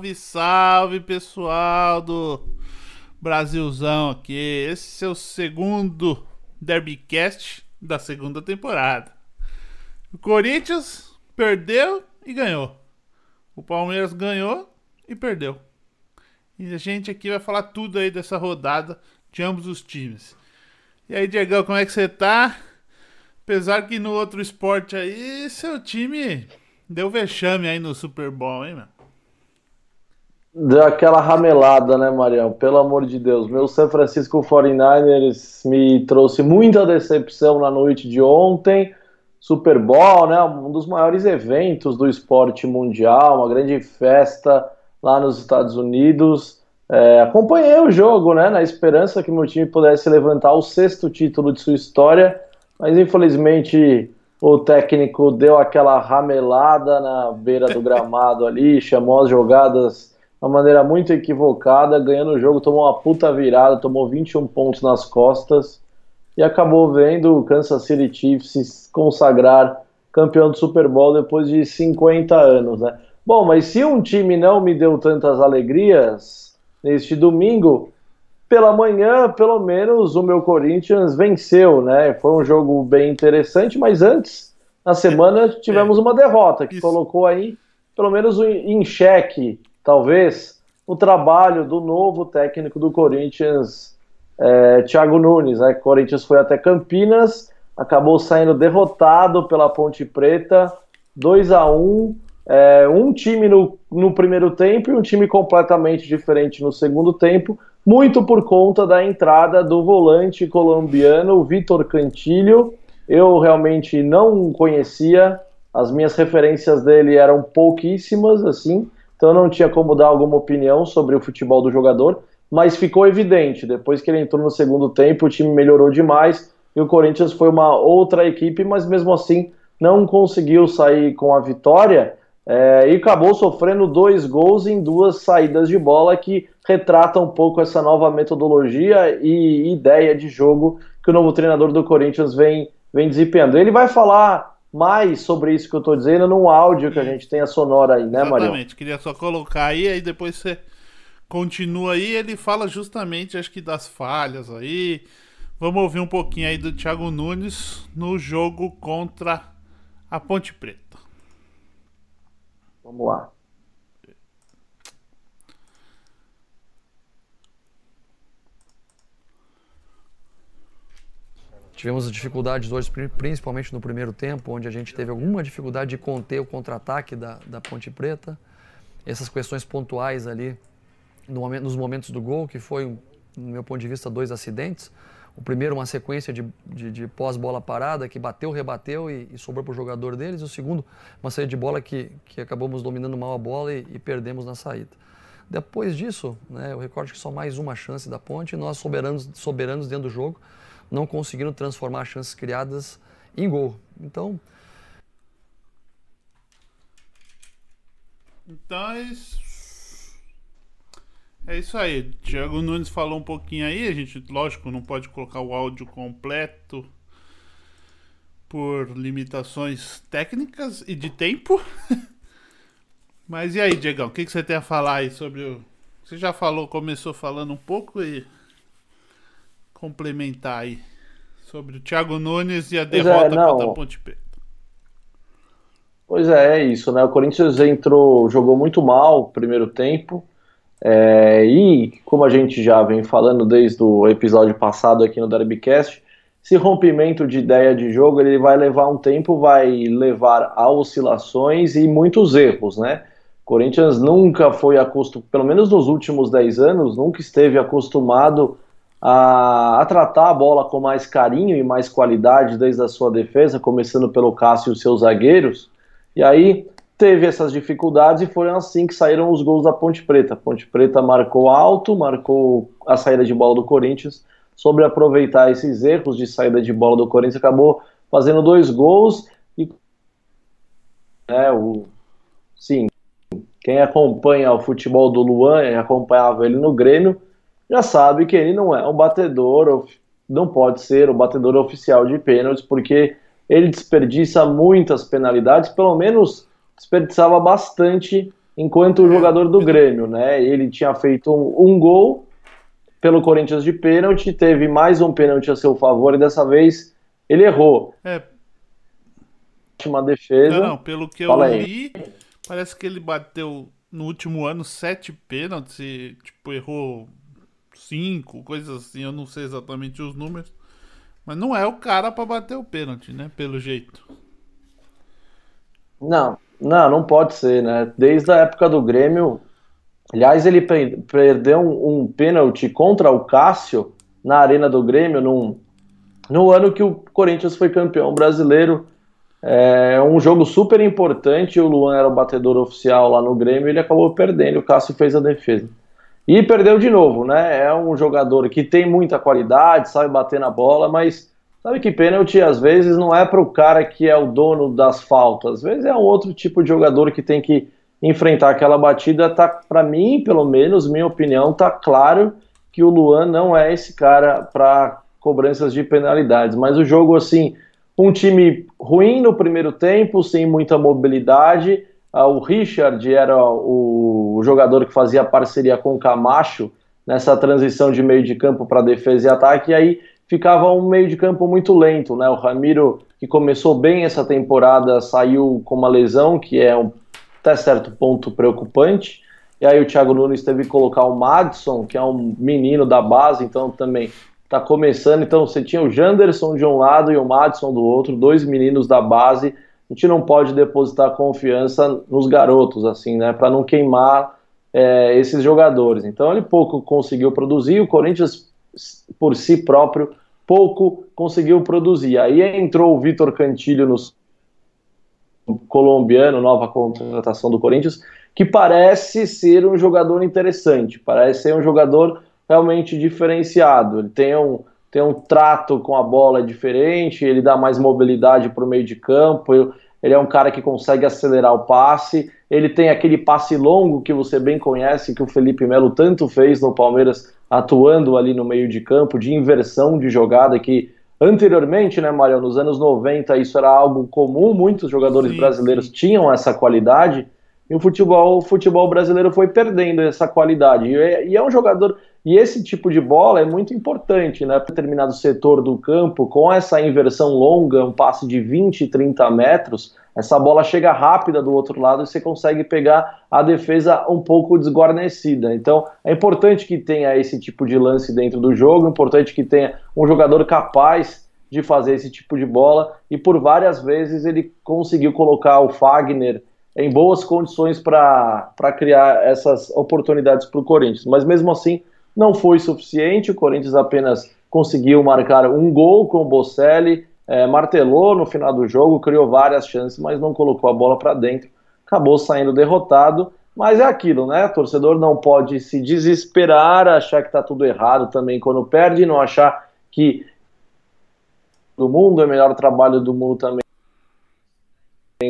Salve, salve pessoal do Brasilzão aqui. Esse é o segundo Derbycast da segunda temporada. O Corinthians perdeu e ganhou. O Palmeiras ganhou e perdeu. E a gente aqui vai falar tudo aí dessa rodada de ambos os times. E aí, Diegão, como é que você tá? Apesar que no outro esporte aí, seu time deu vexame aí no Super Bowl, hein, mano? Deu aquela ramelada, né, Marião? Pelo amor de Deus. Meu San Francisco 49ers me trouxe muita decepção na noite de ontem. Super Bowl, né? Um dos maiores eventos do esporte mundial, uma grande festa lá nos Estados Unidos. É, acompanhei o jogo, né? Na esperança que meu time pudesse levantar o sexto título de sua história, mas infelizmente o técnico deu aquela ramelada na beira do gramado ali, chamou as jogadas uma maneira muito equivocada, ganhando o jogo, tomou uma puta virada, tomou 21 pontos nas costas e acabou vendo o Kansas City Chiefs se consagrar campeão do Super Bowl depois de 50 anos, né? Bom, mas se um time não me deu tantas alegrias neste domingo, pela manhã, pelo menos o meu Corinthians venceu, né? Foi um jogo bem interessante, mas antes, na semana, tivemos uma derrota que colocou aí, pelo menos em xeque, talvez, o trabalho do novo técnico do Corinthians, é, Thiago Nunes. Né? O Corinthians foi até Campinas, acabou saindo derrotado pela Ponte Preta, 2 a 1 é, um time no, no primeiro tempo e um time completamente diferente no segundo tempo, muito por conta da entrada do volante colombiano Vitor Cantilho. Eu realmente não conhecia, as minhas referências dele eram pouquíssimas, assim, então não tinha como dar alguma opinião sobre o futebol do jogador, mas ficou evidente, depois que ele entrou no segundo tempo, o time melhorou demais e o Corinthians foi uma outra equipe, mas mesmo assim não conseguiu sair com a vitória é, e acabou sofrendo dois gols em duas saídas de bola que retratam um pouco essa nova metodologia e ideia de jogo que o novo treinador do Corinthians vem, vem desempenhando. Ele vai falar mais sobre isso que eu estou dizendo num áudio que a gente tem a sonora aí, né, Maria? Exatamente, queria só colocar aí, aí depois você continua aí, ele fala justamente, acho que das falhas aí. Vamos ouvir um pouquinho aí do Thiago Nunes no jogo contra a Ponte Preta. Vamos lá. Tivemos dificuldades hoje, principalmente no primeiro tempo, onde a gente teve alguma dificuldade de conter o contra-ataque da, da Ponte Preta. Essas questões pontuais ali no nos momentos do gol, que foi, no meu ponto de vista, dois acidentes. O primeiro, uma sequência de, de, de pós-bola parada, que bateu, rebateu e, e sobrou para o jogador deles. O segundo, uma saída de bola que, que acabamos dominando mal a bola e, e perdemos na saída. Depois disso, né, eu recordo que só mais uma chance da ponte e nós soberanos, soberanos dentro do jogo não conseguiram transformar chances criadas em gol. Então. Então é isso. É isso aí. Thiago Nunes falou um pouquinho aí. A gente, lógico, não pode colocar o áudio completo por limitações técnicas e de tempo. Mas e aí, Diegão, o que, que você tem a falar aí sobre o. Você já falou, começou falando um pouco e complementar aí sobre o Thiago Nunes e a pois é, derrota é, contra a Ponte Preta. Pois é, é isso, né? O Corinthians entrou, jogou muito mal o primeiro tempo. É, e como a gente já vem falando desde o episódio passado aqui no Derbycast, esse rompimento de ideia de jogo ele vai levar um tempo, vai levar a oscilações e muitos erros, né? O Corinthians nunca foi acostumado, pelo menos nos últimos 10 anos, nunca esteve acostumado a, a, tratar a bola com mais carinho e mais qualidade desde a sua defesa, começando pelo Cássio e os seus zagueiros. E aí teve essas dificuldades e foram assim que saíram os gols da Ponte Preta. A Ponte Preta marcou alto, marcou a saída de bola do Corinthians. Sobre aproveitar esses erros de saída de bola do Corinthians, acabou fazendo dois gols e é, o, sim, quem acompanha o futebol do Luan, acompanhava ele no Grêmio, já sabe que ele não é um batedor, não pode ser o batedor oficial de pênaltis, porque ele desperdiça muitas penalidades, pelo menos desperdiçava bastante enquanto o é, jogador do Grêmio, né? Ele tinha feito um, um gol pelo Corinthians de pênalti, teve mais um pênalti a seu favor e dessa vez ele errou. É. Uma defesa. Não, não pelo que Fala eu li, parece que ele bateu no último ano sete pênaltis e tipo errou cinco, coisas assim, eu não sei exatamente os números. Mas não é o cara para bater o pênalti, né? Pelo jeito. Não, não, não pode ser, né? Desde a época do Grêmio, aliás, ele perdeu um, um pênalti contra o Cássio na arena do Grêmio num, no ano que o Corinthians foi campeão brasileiro. É um jogo super importante. O Luan era o batedor oficial lá no Grêmio. Ele acabou perdendo. O Cássio fez a defesa. E perdeu de novo, né? É um jogador que tem muita qualidade, sabe bater na bola, mas sabe que pênalti às vezes não é para o cara que é o dono das faltas. Às vezes é um outro tipo de jogador que tem que enfrentar aquela batida. Tá, para mim, pelo menos, minha opinião, tá claro que o Luan não é esse cara para cobranças de penalidades. Mas o jogo, assim, um time ruim no primeiro tempo, sem muita mobilidade o Richard era o jogador que fazia parceria com o Camacho nessa transição de meio de campo para defesa e ataque, e aí ficava um meio de campo muito lento, né? O Ramiro, que começou bem essa temporada, saiu com uma lesão, que é um, até certo ponto preocupante, e aí o Thiago Nunes teve que colocar o Madison, que é um menino da base, então também está começando, então você tinha o Janderson de um lado e o Madison do outro, dois meninos da base, a gente não pode depositar confiança nos garotos, assim, né, para não queimar é, esses jogadores. Então ele pouco conseguiu produzir, o Corinthians por si próprio pouco conseguiu produzir. Aí entrou o Vitor Cantilho no colombiano, nova contratação do Corinthians, que parece ser um jogador interessante, parece ser um jogador realmente diferenciado. Ele tem um, tem um trato com a bola diferente, ele dá mais mobilidade para o meio de campo, ele é um cara que consegue acelerar o passe, ele tem aquele passe longo que você bem conhece, que o Felipe Melo tanto fez no Palmeiras, atuando ali no meio de campo, de inversão de jogada, que anteriormente, né, Mário, nos anos 90 isso era algo comum, muitos jogadores sim, brasileiros sim. tinham essa qualidade, e o futebol, o futebol brasileiro foi perdendo essa qualidade. E é, e é um jogador e esse tipo de bola é muito importante, né? Determinado setor do campo, com essa inversão longa, um passe de 20, 30 metros, essa bola chega rápida do outro lado e você consegue pegar a defesa um pouco desguarnecida. Então é importante que tenha esse tipo de lance dentro do jogo, é importante que tenha um jogador capaz de fazer esse tipo de bola, e por várias vezes ele conseguiu colocar o Fagner em boas condições para criar essas oportunidades para o Corinthians. Mas mesmo assim, não foi suficiente, o Corinthians apenas conseguiu marcar um gol com o Bocelli, é, martelou no final do jogo, criou várias chances, mas não colocou a bola para dentro, acabou saindo derrotado. Mas é aquilo, né? O torcedor não pode se desesperar, achar que está tudo errado também quando perde, não achar que do mundo é o melhor trabalho do mundo também.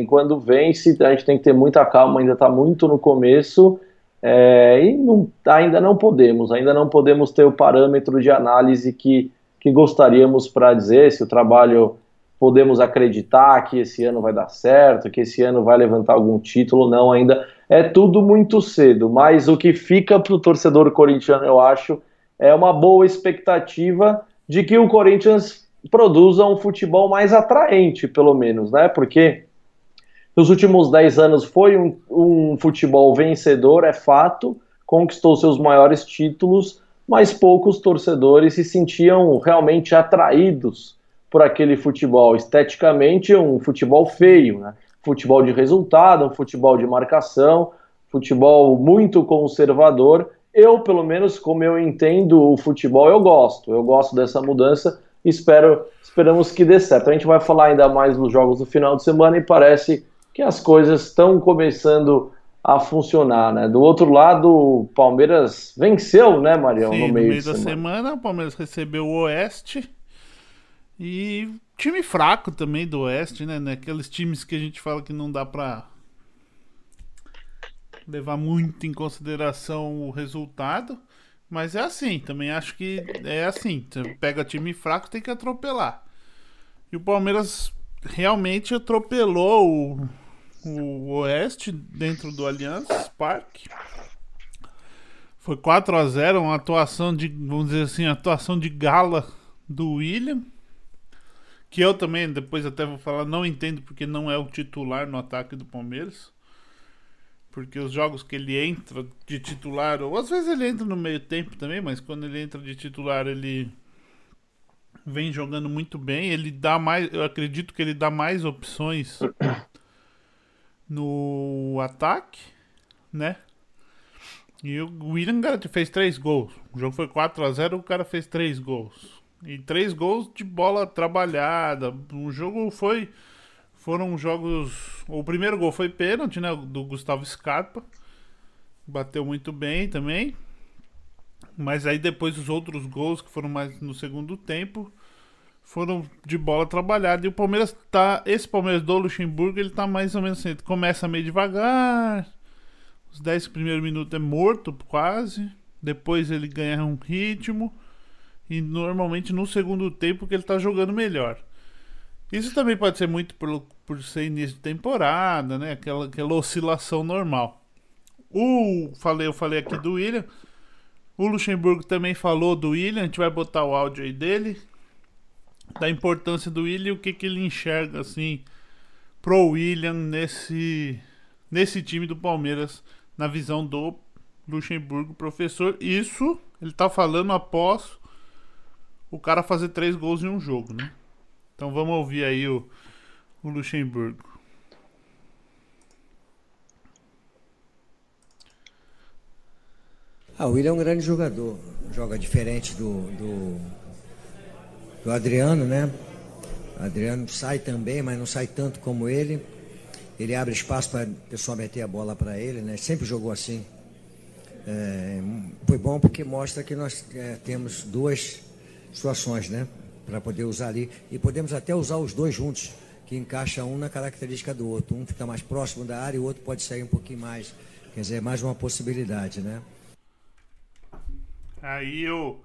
Quando vence, a gente tem que ter muita calma, ainda está muito no começo é, e não, ainda não podemos, ainda não podemos ter o parâmetro de análise que, que gostaríamos para dizer se o trabalho podemos acreditar que esse ano vai dar certo, que esse ano vai levantar algum título, não, ainda é tudo muito cedo, mas o que fica para o torcedor corintiano, eu acho, é uma boa expectativa de que o Corinthians produza um futebol mais atraente, pelo menos, né? Porque nos últimos 10 anos foi um, um futebol vencedor, é fato, conquistou seus maiores títulos, mas poucos torcedores se sentiam realmente atraídos por aquele futebol. Esteticamente, um futebol feio, né? futebol de resultado, um futebol de marcação, futebol muito conservador. Eu, pelo menos, como eu entendo o futebol, eu gosto. Eu gosto dessa mudança. Espero, esperamos que dê certo. A gente vai falar ainda mais nos jogos do final de semana e parece que as coisas estão começando a funcionar, né? Do outro lado, o Palmeiras venceu, né, Marião, Sim, no meio, no meio da semana. semana. O Palmeiras recebeu o Oeste e time fraco também do Oeste, né? Aqueles times que a gente fala que não dá pra levar muito em consideração o resultado. Mas é assim, também acho que é assim. Você pega time fraco, tem que atropelar. E o Palmeiras realmente atropelou o, o Oeste dentro do Allianz Parque. Foi 4 a 0 uma atuação de, vamos dizer assim, atuação de gala do William. Que eu também, depois até vou falar, não entendo porque não é o titular no ataque do Palmeiras. Porque os jogos que ele entra de titular, ou às vezes ele entra no meio tempo também, mas quando ele entra de titular, ele vem jogando muito bem. Ele dá mais, eu acredito que ele dá mais opções no ataque, né? E o William fez três gols. O jogo foi 4 a 0 o cara fez três gols. E três gols de bola trabalhada. O jogo foi. Foram jogos. O primeiro gol foi pênalti, né? Do Gustavo Scarpa. Bateu muito bem também. Mas aí depois os outros gols, que foram mais no segundo tempo, foram de bola trabalhada. E o Palmeiras tá. Esse Palmeiras do Luxemburgo, ele tá mais ou menos assim. Ele começa meio devagar. Os 10 primeiros minutos é morto, quase. Depois ele ganha um ritmo. E normalmente no segundo tempo que ele tá jogando melhor. Isso também pode ser muito por, por ser início de temporada, né? Aquela, aquela oscilação normal. O, falei, eu falei aqui do William. O Luxemburgo também falou do William. A gente vai botar o áudio aí dele. Da importância do William e o que, que ele enxerga assim pro William nesse, nesse time do Palmeiras, na visão do Luxemburgo, professor. Isso ele tá falando após o cara fazer três gols em um jogo, né? Então vamos ouvir aí o, o Luxemburgo. Ah, o William é um grande jogador. Joga diferente do, do, do Adriano, né? O Adriano sai também, mas não sai tanto como ele. Ele abre espaço para o pessoal meter a bola para ele, né? Sempre jogou assim. É, foi bom porque mostra que nós é, temos duas situações, né? Para poder usar ali. E podemos até usar os dois juntos, que encaixa um na característica do outro. Um fica mais próximo da área e o outro pode sair um pouquinho mais. Quer dizer, é mais uma possibilidade, né? Aí o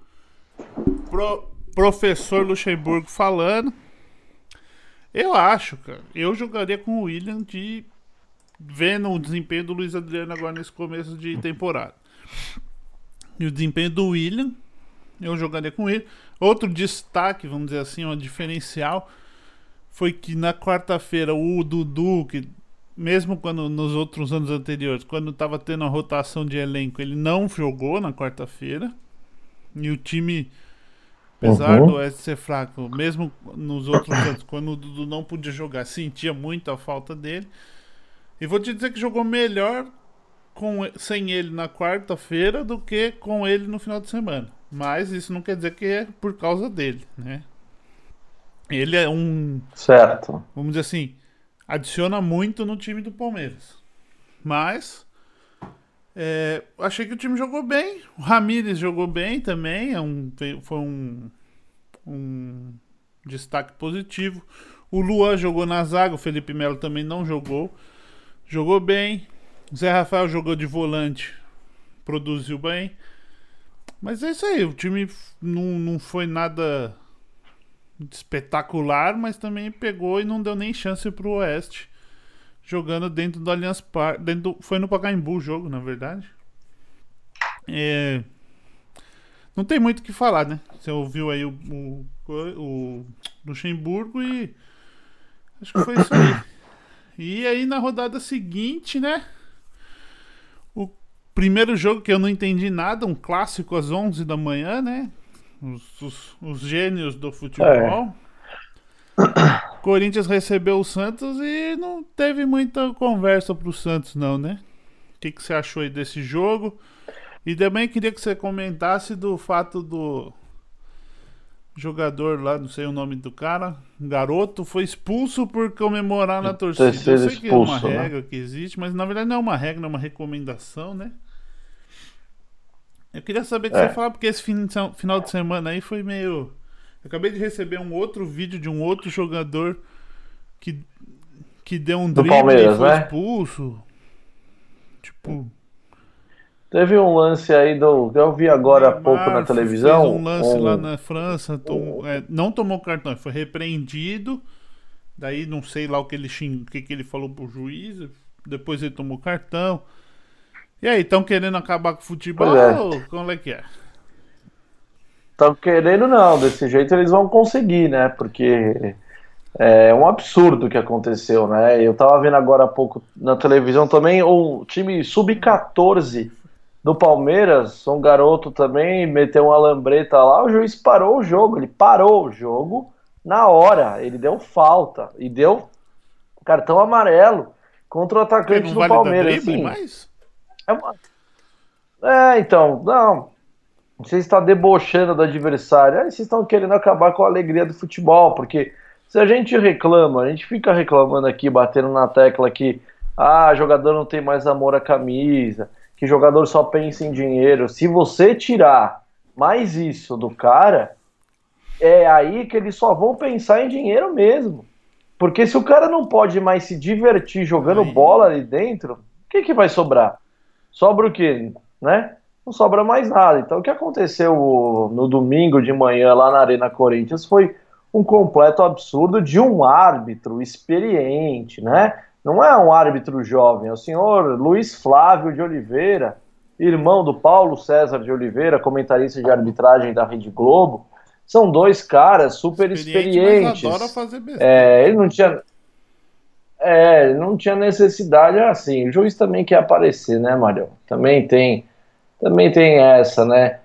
pro, professor Luxemburgo falando. Eu acho, cara. Eu jogaria com o William de vendo o desempenho do Luiz Adriano agora nesse começo de temporada. E o desempenho do William eu jogaria com ele. Outro destaque, vamos dizer assim, um diferencial, foi que na quarta-feira o Dudu, que mesmo quando nos outros anos anteriores, quando estava tendo a rotação de elenco, ele não jogou na quarta-feira. E o time, apesar uhum. do Oeste ser fraco, mesmo nos outros anos, quando o Dudu não podia jogar, sentia muito a falta dele. E vou te dizer que jogou melhor com, sem ele na quarta-feira do que com ele no final de semana. Mas isso não quer dizer que é por causa dele, né? Ele é um. Certo. Vamos dizer assim, adiciona muito no time do Palmeiras. Mas. É, achei que o time jogou bem. O Ramires jogou bem também. É um, foi um, um destaque positivo. O Luan jogou na zaga. O Felipe Melo também não jogou. Jogou bem. O Zé Rafael jogou de volante. Produziu bem. Mas é isso aí, o time não, não foi nada espetacular, mas também pegou e não deu nem chance pro Oeste. Jogando dentro do Allianz Parque. Do, foi no Pacaembu o jogo, na verdade. É, não tem muito o que falar, né? Você ouviu aí o, o, o Luxemburgo e. Acho que foi isso aí. E aí na rodada seguinte, né? Primeiro jogo que eu não entendi nada, um clássico às 11 da manhã, né? Os, os, os gênios do futebol. É. Corinthians recebeu o Santos e não teve muita conversa pro Santos, não, né? O que, que você achou aí desse jogo? E também queria que você comentasse do fato do jogador lá, não sei o nome do cara, garoto, foi expulso por comemorar na torcida. Eu sei que é uma né? regra que existe, mas na verdade não é uma regra, é uma recomendação, né? Eu queria saber que é. você fala, porque esse final de semana aí foi meio. Acabei de receber um outro vídeo de um outro jogador que, que deu um drible e foi né? expulso. Tipo. Teve um lance aí do. Eu vi agora há pouco na televisão. Fez um lance um... lá na França, tom, é, não tomou cartão, foi repreendido Daí não sei lá o que ele xing... o que, que ele falou pro juiz. Depois ele tomou cartão. E aí, estão querendo acabar com o futebol é. ou como é que é? Estão querendo não, desse jeito eles vão conseguir, né? Porque é um absurdo o que aconteceu, né? Eu tava vendo agora há pouco na televisão também o time sub-14 do Palmeiras, um garoto também meteu uma lambreta lá, o juiz parou o jogo, ele parou o jogo na hora, ele deu falta e deu cartão amarelo contra o atacante do Palmeiras. assim. É, uma- É, então, não. Você está debochando do adversário. Aí vocês estão querendo acabar com a alegria do futebol, porque se a gente reclama, a gente fica reclamando aqui, batendo na tecla que ah, jogador não tem mais amor à camisa, que jogador só pensa em dinheiro. Se você tirar mais isso do cara, é aí que eles só vão pensar em dinheiro mesmo. Porque se o cara não pode mais se divertir jogando bola ali dentro, o que, que vai sobrar? Sobra o quê? Né? Não sobra mais nada. Então, o que aconteceu no domingo de manhã lá na Arena Corinthians foi um completo absurdo de um árbitro experiente, né? Não é um árbitro jovem, é o senhor Luiz Flávio de Oliveira, irmão do Paulo César de Oliveira, comentarista de arbitragem da Rede Globo. São dois caras super Experiente, experientes. adora fazer besteira. É, ele não tinha. É, não tinha necessidade assim. O juiz também quer aparecer, né, Marião? Também tem, também tem essa, né?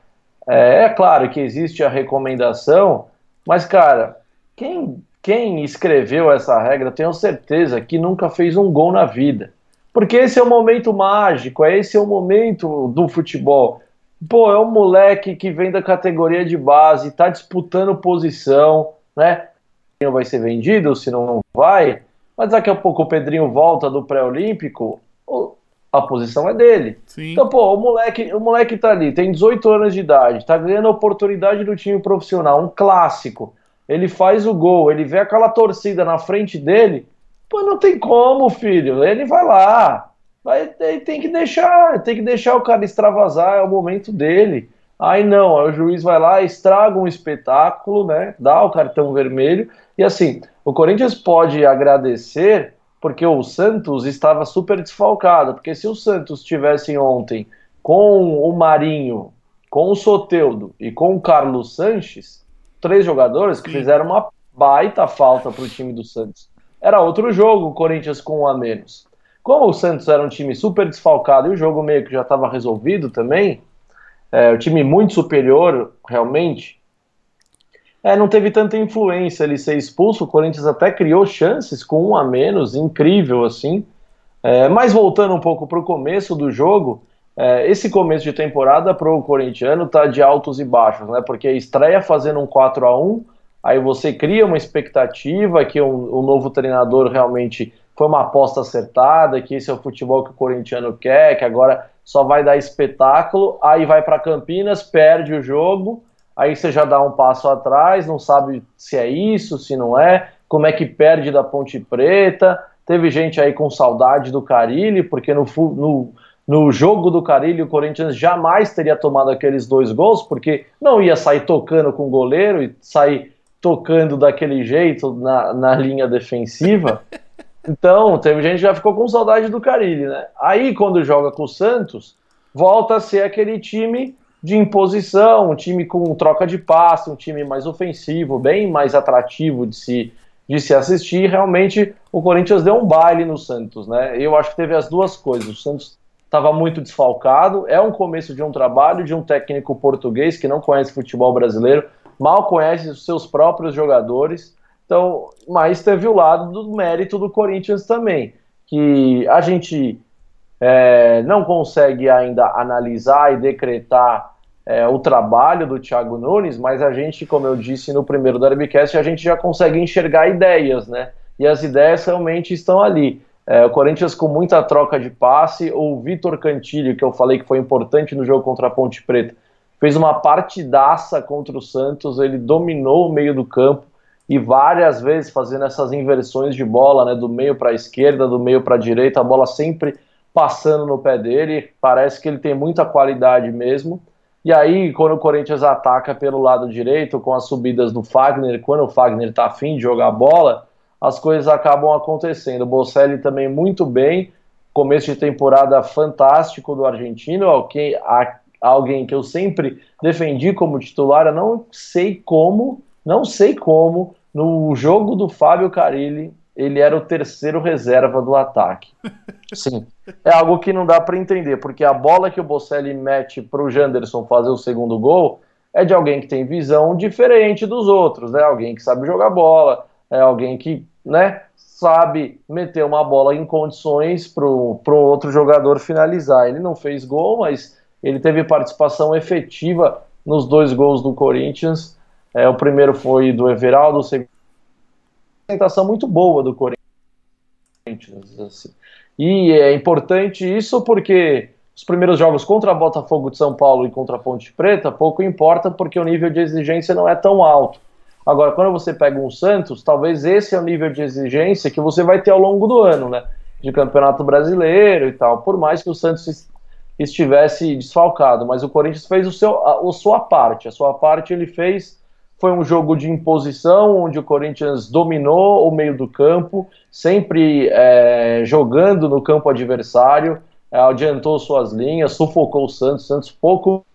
É, é claro que existe a recomendação, mas, cara, quem, quem escreveu essa regra, tenho certeza que nunca fez um gol na vida. Porque esse é o momento mágico, é esse é o momento do futebol. Pô, é um moleque que vem da categoria de base, tá disputando posição, né? Vai ser vendido, se não, vai. Mas daqui a pouco o Pedrinho volta do pré-olímpico, a posição é dele. Sim. Então, pô, o moleque, o moleque tá ali, tem 18 anos de idade, tá ganhando a oportunidade do time profissional, um clássico. Ele faz o gol, ele vê aquela torcida na frente dele, pô, não tem como, filho. Ele vai lá. Vai, ele tem que deixar, tem que deixar o cara extravasar, é o momento dele. Aí não, aí o juiz vai lá, estraga um espetáculo, né? Dá o cartão vermelho. E assim, o Corinthians pode agradecer porque o Santos estava super desfalcado. Porque se o Santos tivesse ontem com o Marinho, com o Soteudo e com o Carlos Sanches, três jogadores que fizeram uma baita falta para o time do Santos. Era outro jogo, o Corinthians com um a menos. Como o Santos era um time super desfalcado e o jogo meio que já estava resolvido também, é, o time muito superior, realmente, é, não teve tanta influência ele ser expulso. O Corinthians até criou chances com um a menos, incrível assim. É, mas voltando um pouco para o começo do jogo, é, esse começo de temporada para o corintiano tá de altos e baixos, né? Porque estreia fazendo um 4 a 1 aí você cria uma expectativa que um, um novo treinador realmente foi uma aposta acertada, que esse é o futebol que o corintiano quer, que agora só vai dar espetáculo, aí vai para Campinas, perde o jogo, aí você já dá um passo atrás, não sabe se é isso, se não é, como é que perde da Ponte Preta. Teve gente aí com saudade do Carilli, porque no, no, no jogo do Carilli o Corinthians jamais teria tomado aqueles dois gols, porque não ia sair tocando com o goleiro e sair tocando daquele jeito na, na linha defensiva. Então, teve gente que já ficou com saudade do Carilli, né? Aí, quando joga com o Santos, volta a ser aquele time de imposição, um time com troca de passe, um time mais ofensivo, bem mais atrativo de se, de se assistir. Realmente, o Corinthians deu um baile no Santos, né? Eu acho que teve as duas coisas. O Santos estava muito desfalcado, é um começo de um trabalho de um técnico português que não conhece futebol brasileiro, mal conhece os seus próprios jogadores. Então, mas teve o lado do mérito do Corinthians também, que a gente é, não consegue ainda analisar e decretar é, o trabalho do Thiago Nunes, mas a gente, como eu disse no primeiro Derbycast, a gente já consegue enxergar ideias, né? E as ideias realmente estão ali. É, o Corinthians com muita troca de passe, o Vitor Cantilho, que eu falei que foi importante no jogo contra a Ponte Preta, fez uma partidaça contra o Santos, ele dominou o meio do campo e várias vezes fazendo essas inversões de bola, né, do meio para a esquerda, do meio para a direita, a bola sempre passando no pé dele. Parece que ele tem muita qualidade mesmo. E aí, quando o Corinthians ataca pelo lado direito, com as subidas do Fagner, quando o Fagner está afim de jogar bola, as coisas acabam acontecendo. O Bocelli também muito bem, começo de temporada fantástico do argentino, alguém, alguém que eu sempre defendi como titular, eu não sei como, não sei como, no jogo do Fábio Carilli, ele era o terceiro reserva do ataque. Sim, é algo que não dá para entender, porque a bola que o Bocelli mete para o Janderson fazer o segundo gol é de alguém que tem visão diferente dos outros, né? Alguém que sabe jogar bola, é alguém que, né, sabe meter uma bola em condições para o outro jogador finalizar. Ele não fez gol, mas ele teve participação efetiva nos dois gols do Corinthians. É, o primeiro foi do Everaldo, o segundo apresentação muito boa do Corinthians. Assim. E é importante isso porque os primeiros jogos contra Botafogo de São Paulo e contra a Ponte Preta pouco importa porque o nível de exigência não é tão alto. Agora, quando você pega um Santos, talvez esse é o nível de exigência que você vai ter ao longo do ano, né? De campeonato brasileiro e tal. Por mais que o Santos estivesse desfalcado, mas o Corinthians fez o seu, a, a sua parte. A sua parte ele fez foi um jogo de imposição, onde o Corinthians dominou o meio do campo, sempre é, jogando no campo adversário, é, adiantou suas linhas, sufocou o Santos. Santos pouco,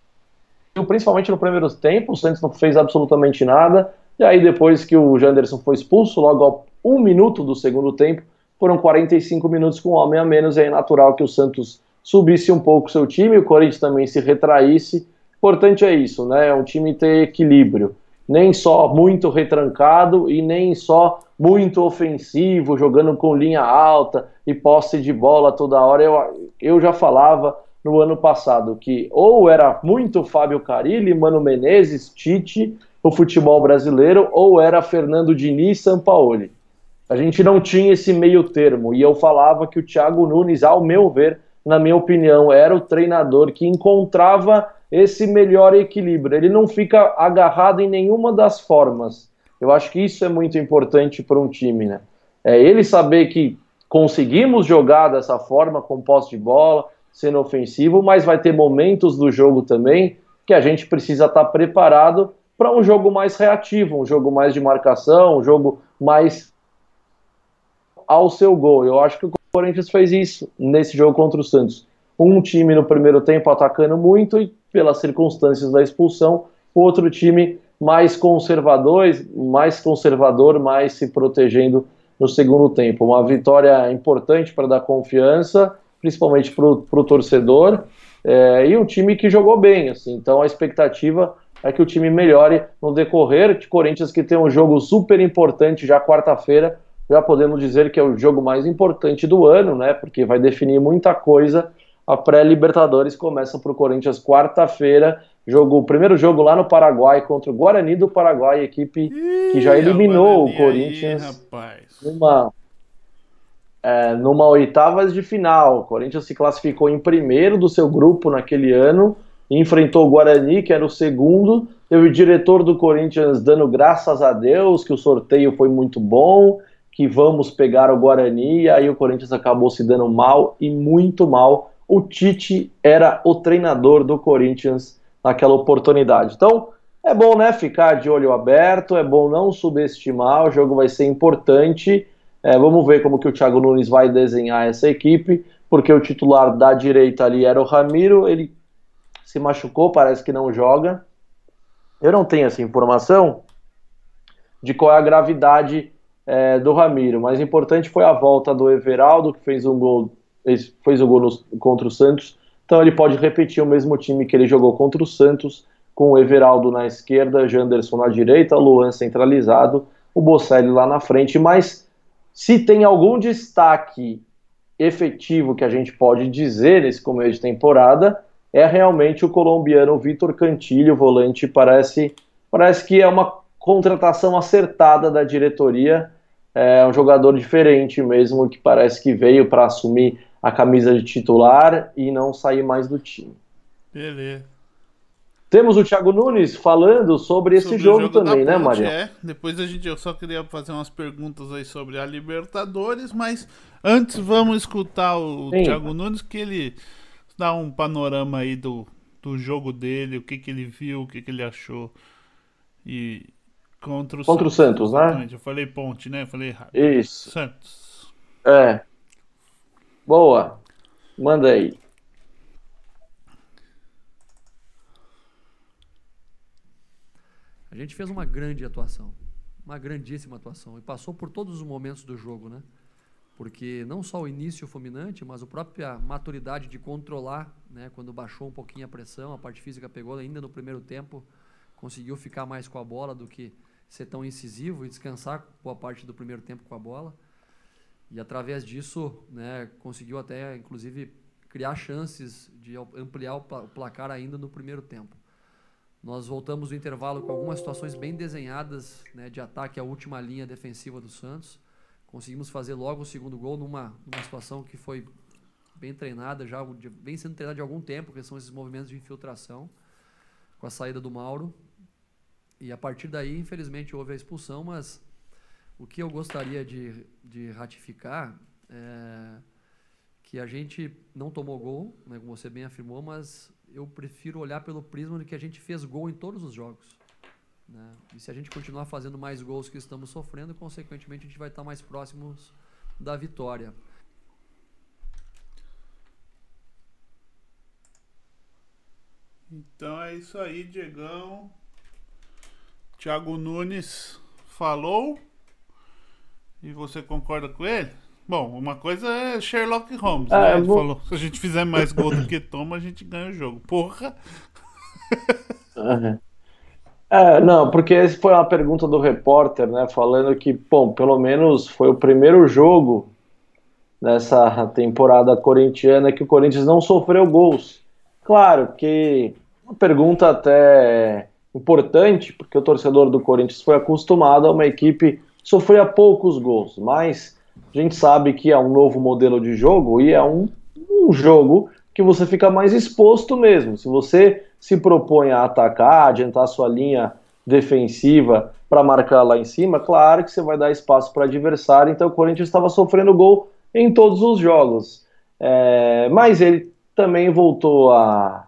principalmente no primeiro tempo, o Santos não fez absolutamente nada. E aí, depois que o Janderson foi expulso, logo a um minuto do segundo tempo, foram 45 minutos com um homem a menos, e é natural que o Santos subisse um pouco seu time, o Corinthians também se retraísse. Importante é isso, né? É um time ter equilíbrio nem só muito retrancado e nem só muito ofensivo, jogando com linha alta e posse de bola toda hora. Eu, eu já falava no ano passado que ou era muito Fábio Carilli, Mano Menezes, Tite, o futebol brasileiro, ou era Fernando Diniz, Sampaoli. A gente não tinha esse meio termo e eu falava que o Thiago Nunes, ao meu ver, na minha opinião, era o treinador que encontrava esse melhor equilíbrio. Ele não fica agarrado em nenhuma das formas. Eu acho que isso é muito importante para um time, né? É ele saber que conseguimos jogar dessa forma, com posse de bola, sendo ofensivo, mas vai ter momentos do jogo também que a gente precisa estar preparado para um jogo mais reativo, um jogo mais de marcação, um jogo mais ao seu gol. Eu acho que o Corinthians fez isso nesse jogo contra o Santos. Um time no primeiro tempo atacando muito e pelas circunstâncias da expulsão, o outro time mais conservador, mais conservador, mais se protegendo no segundo tempo. Uma vitória importante para dar confiança, principalmente para o torcedor, é, e um time que jogou bem. Assim, então a expectativa é que o time melhore no decorrer de Corinthians, que tem um jogo super importante já quarta-feira. Já podemos dizer que é o jogo mais importante do ano, né? Porque vai definir muita coisa a pré-Libertadores começa para o Corinthians quarta-feira. Jogo, o primeiro jogo lá no Paraguai contra o Guarani do Paraguai, equipe Ih, que já eliminou o Corinthians aí, numa, é, numa oitavas de final. O Corinthians se classificou em primeiro do seu grupo naquele ano, enfrentou o Guarani, que era o segundo. Teve o diretor do Corinthians dando graças a Deus que o sorteio foi muito bom, que vamos pegar o Guarani, e aí o Corinthians acabou se dando mal e muito mal o Tite era o treinador do Corinthians naquela oportunidade. Então, é bom, né, ficar de olho aberto, é bom não subestimar, o jogo vai ser importante. É, vamos ver como que o Thiago Nunes vai desenhar essa equipe, porque o titular da direita ali era o Ramiro, ele se machucou, parece que não joga. Eu não tenho essa informação de qual é a gravidade é, do Ramiro, mas importante foi a volta do Everaldo, que fez um gol ele fez o gol no, contra o Santos, então ele pode repetir o mesmo time que ele jogou contra o Santos, com o Everaldo na esquerda, Janderson na direita, Luan centralizado, o Bocelli lá na frente, mas se tem algum destaque efetivo que a gente pode dizer nesse começo de temporada, é realmente o colombiano Vitor Cantilho, volante, parece, parece que é uma contratação acertada da diretoria, é um jogador diferente mesmo, que parece que veio para assumir a camisa de titular e não sair mais do time. Beleza. Temos o Thiago Nunes falando sobre esse jogo, jogo, também, né, Maria? É. Depois a gente, eu só queria fazer umas perguntas aí sobre a Libertadores, mas antes vamos escutar o Sim. Thiago Nunes, que ele dá um panorama aí do, do jogo dele, o que, que ele viu, o que, que ele achou. E Contra o Contra o Santos, né? Eu falei Ponte, né? Eu falei errado. Isso. Santos. É. Boa. Manda aí. A gente fez uma grande atuação, uma grandíssima atuação e passou por todos os momentos do jogo, né? Porque não só o início fulminante, mas a própria maturidade de controlar, né? Quando baixou um pouquinho a pressão, a parte física pegou ainda no primeiro tempo, conseguiu ficar mais com a bola do que ser tão incisivo e descansar boa parte do primeiro tempo com a bola. E através disso, né, conseguiu até, inclusive, criar chances de ampliar o placar ainda no primeiro tempo. Nós voltamos do intervalo com algumas situações bem desenhadas né, de ataque à última linha defensiva do Santos. Conseguimos fazer logo o segundo gol numa, numa situação que foi bem treinada, já vem sendo treinada de algum tempo, que são esses movimentos de infiltração, com a saída do Mauro. E a partir daí, infelizmente, houve a expulsão, mas o que eu gostaria de, de ratificar é que a gente não tomou gol, né, como você bem afirmou, mas eu prefiro olhar pelo prisma de que a gente fez gol em todos os jogos. Né? E se a gente continuar fazendo mais gols que estamos sofrendo, consequentemente a gente vai estar mais próximos da vitória. Então é isso aí, Diegão. Thiago Nunes falou. E você concorda com ele? Bom, uma coisa é Sherlock Holmes, é, né? Ele vou... falou: se a gente fizer mais gol do que toma, a gente ganha o jogo. Porra! Uhum. É, não, porque essa foi uma pergunta do repórter, né? Falando que, bom, pelo menos foi o primeiro jogo nessa temporada corintiana que o Corinthians não sofreu gols. Claro que uma pergunta até importante, porque o torcedor do Corinthians foi acostumado a uma equipe sofrer poucos gols, mas a gente sabe que é um novo modelo de jogo e é um, um jogo que você fica mais exposto mesmo. Se você se propõe a atacar, adiantar sua linha defensiva para marcar lá em cima, claro que você vai dar espaço para adversário. Então o Corinthians estava sofrendo gol em todos os jogos. É, mas ele também voltou a,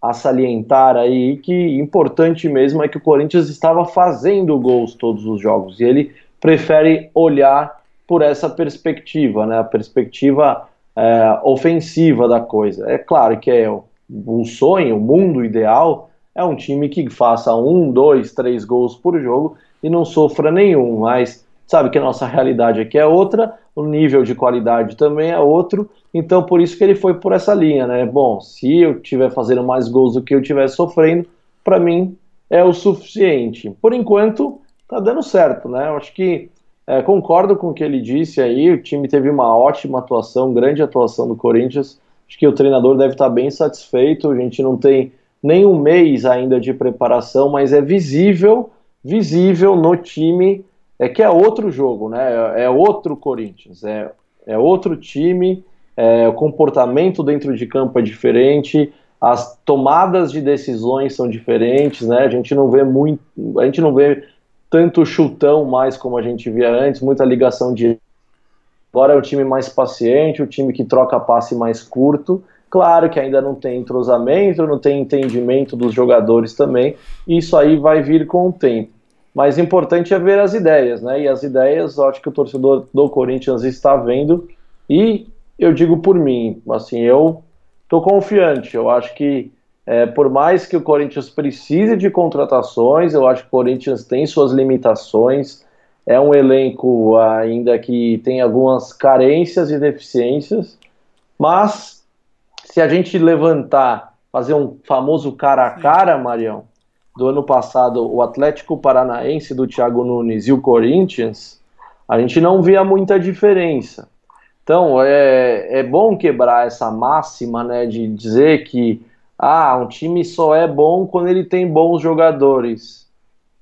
a salientar aí que importante mesmo é que o Corinthians estava fazendo gols todos os jogos e ele prefere olhar por essa perspectiva, né, a perspectiva é, ofensiva da coisa. É claro que é um sonho, o mundo ideal é um time que faça um, dois, três gols por jogo e não sofra nenhum, mas sabe que a nossa realidade aqui é outra, o nível de qualidade também é outro, então por isso que ele foi por essa linha, né? Bom, se eu estiver fazendo mais gols do que eu estiver sofrendo, para mim é o suficiente. Por enquanto, tá dando certo, né? Eu acho que é, concordo com o que ele disse aí. O time teve uma ótima atuação, grande atuação do Corinthians. Acho que o treinador deve estar bem satisfeito. A gente não tem nem um mês ainda de preparação, mas é visível, visível no time é que é outro jogo, né? É, é outro Corinthians, é, é outro time. É, o comportamento dentro de campo é diferente, as tomadas de decisões são diferentes, né? A gente não vê muito, a gente não vê tanto chutão mais como a gente via antes, muita ligação de. Agora é o time mais paciente, o time que troca passe mais curto. Claro que ainda não tem entrosamento, não tem entendimento dos jogadores também. Isso aí vai vir com o tempo. Mas importante é ver as ideias, né? E as ideias, acho que o torcedor do Corinthians está vendo. E eu digo por mim, assim, eu estou confiante. Eu acho que é, por mais que o Corinthians precise de contratações, eu acho que o Corinthians tem suas limitações. É um elenco ainda que tem algumas carências e deficiências, mas se a gente levantar, fazer um famoso cara a cara, Marião, do ano passado, o Atlético Paranaense do Thiago Nunes e o Corinthians, a gente não via muita diferença. Então é, é bom quebrar essa máxima né, de dizer que ah, um time só é bom quando ele tem bons jogadores.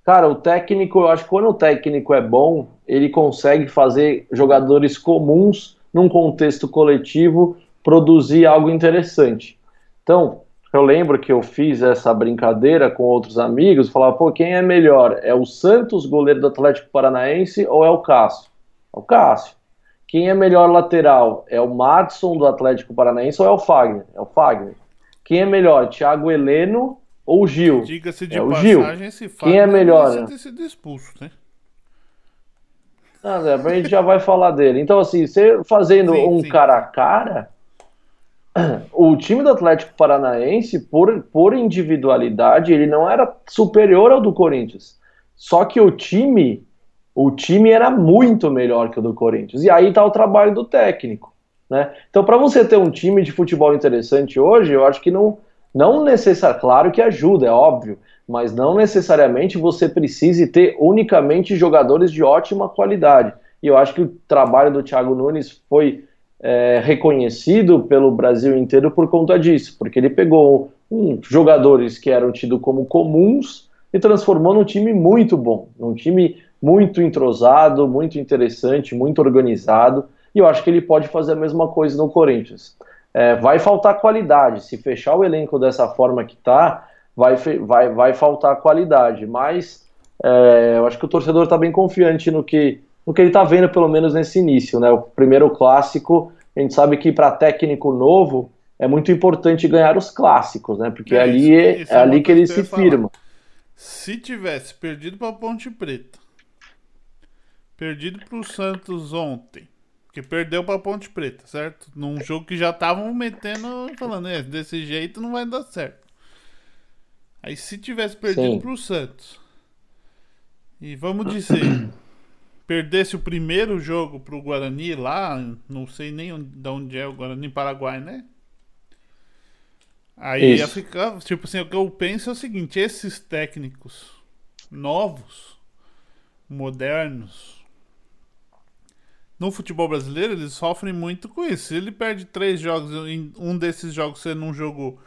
Cara, o técnico, eu acho que quando o técnico é bom, ele consegue fazer jogadores comuns num contexto coletivo produzir algo interessante. Então, eu lembro que eu fiz essa brincadeira com outros amigos, falava, pô, quem é melhor? É o Santos, goleiro do Atlético Paranaense, ou é o Cássio? É o Cássio. Quem é melhor lateral? É o Madison do Atlético Paranaense ou é o Fagner? É o Fagner. Quem é melhor, Thiago Heleno ou o Gil? Diga-se de É passagem, esse Quem é melhor, né? ter sido expulso, né? Ah, Zé, a gente já vai falar dele. Então, assim, você fazendo Sim, um sim. cara a cara, o time do Atlético Paranaense, por, por individualidade, ele não era superior ao do Corinthians. Só que o time, o time era muito melhor que o do Corinthians. E aí tá o trabalho do técnico, né? Então, para você ter um time de futebol interessante hoje, eu acho que não, não necessariamente, claro que ajuda, é óbvio, mas não necessariamente você precise ter unicamente jogadores de ótima qualidade. E eu acho que o trabalho do Thiago Nunes foi é, reconhecido pelo Brasil inteiro por conta disso, porque ele pegou um, jogadores que eram tidos como comuns e transformou num time muito bom, num time muito entrosado, muito interessante, muito organizado. E eu acho que ele pode fazer a mesma coisa no Corinthians. É, vai faltar qualidade. Se fechar o elenco dessa forma que está, vai, vai, vai faltar qualidade. Mas é, eu acho que o torcedor está bem confiante no que, no que ele está vendo, pelo menos nesse início. Né? O primeiro clássico, a gente sabe que para técnico novo é muito importante ganhar os clássicos, né? Porque É, ali isso- é, isso é é ali que ele se firma. Se tivesse perdido pra Ponte Preta, perdido pro Santos ontem, que perdeu pra Ponte Preta, certo? Num jogo que já estavam metendo, falando, é, desse jeito não vai dar certo. Aí se tivesse perdido Sim. pro Santos, e vamos dizer, perdesse o primeiro jogo pro Guarani lá, não sei nem onde, de onde é o Guarani, Paraguai, né? Aí ia Isso. ficar, tipo assim, o que eu penso é o seguinte, esses técnicos novos, modernos, no futebol brasileiro, eles sofrem muito com isso. Se ele perde três jogos, um desses jogos sendo um jogo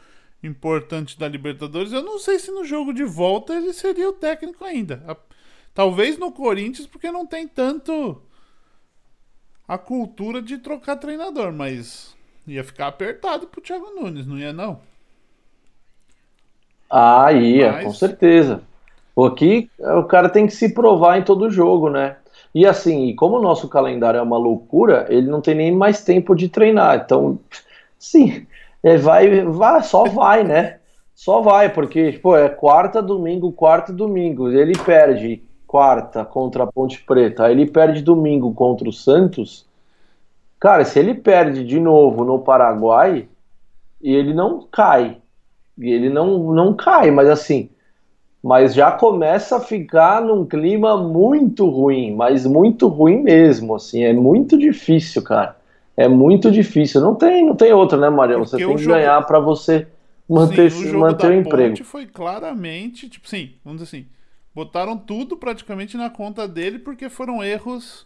importante da Libertadores, eu não sei se no jogo de volta ele seria o técnico ainda. A- Talvez no Corinthians, porque não tem tanto a cultura de trocar treinador, mas ia ficar apertado pro Thiago Nunes, não ia não? Ah, ia, Mas- com certeza. Aqui o cara tem que se provar em todo jogo, né? E assim, como o nosso calendário é uma loucura, ele não tem nem mais tempo de treinar. Então, sim, é, vai, vai, só vai, né? Só vai, porque, pô, é quarta, domingo, quarta e domingo. Ele perde quarta contra a Ponte Preta, aí ele perde domingo contra o Santos. Cara, se ele perde de novo no Paraguai, e ele não cai. E ele não, não cai, mas assim, mas já começa a ficar num clima muito ruim, mas muito ruim mesmo, assim, é muito difícil, cara. É muito difícil. Não tem, não tem outra, né, Maria? Você Porque tem que jogo- ganhar para você manter, Sim, o manter o emprego. Ponte foi claramente, tipo sim, vamos dizer assim, botaram tudo praticamente na conta dele porque foram erros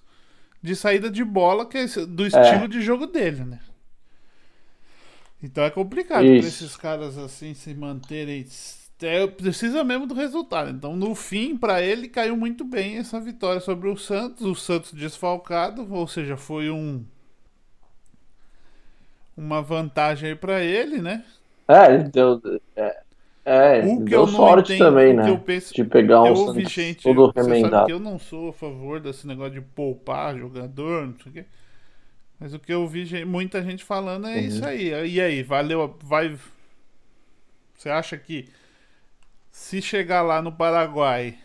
de saída de bola que é do estilo de jogo dele, né? Então é complicado Isso. esses caras assim se manterem. É, precisa mesmo do resultado. Então, no fim, pra ele caiu muito bem essa vitória sobre o Santos. O Santos desfalcado, ou seja, foi um uma vantagem aí pra ele, né? É, ele deu, é, é, O que deu eu não sorte entendo, também, né? eu penso- de pegar um eu ouvi gente, todo você sabe remendado. que eu não sou a favor desse negócio de poupar jogador, não sei o quê. Mas o que eu vi muita gente falando é Uhum. isso aí. E aí, valeu, vai Você acha que se chegar lá no Paraguai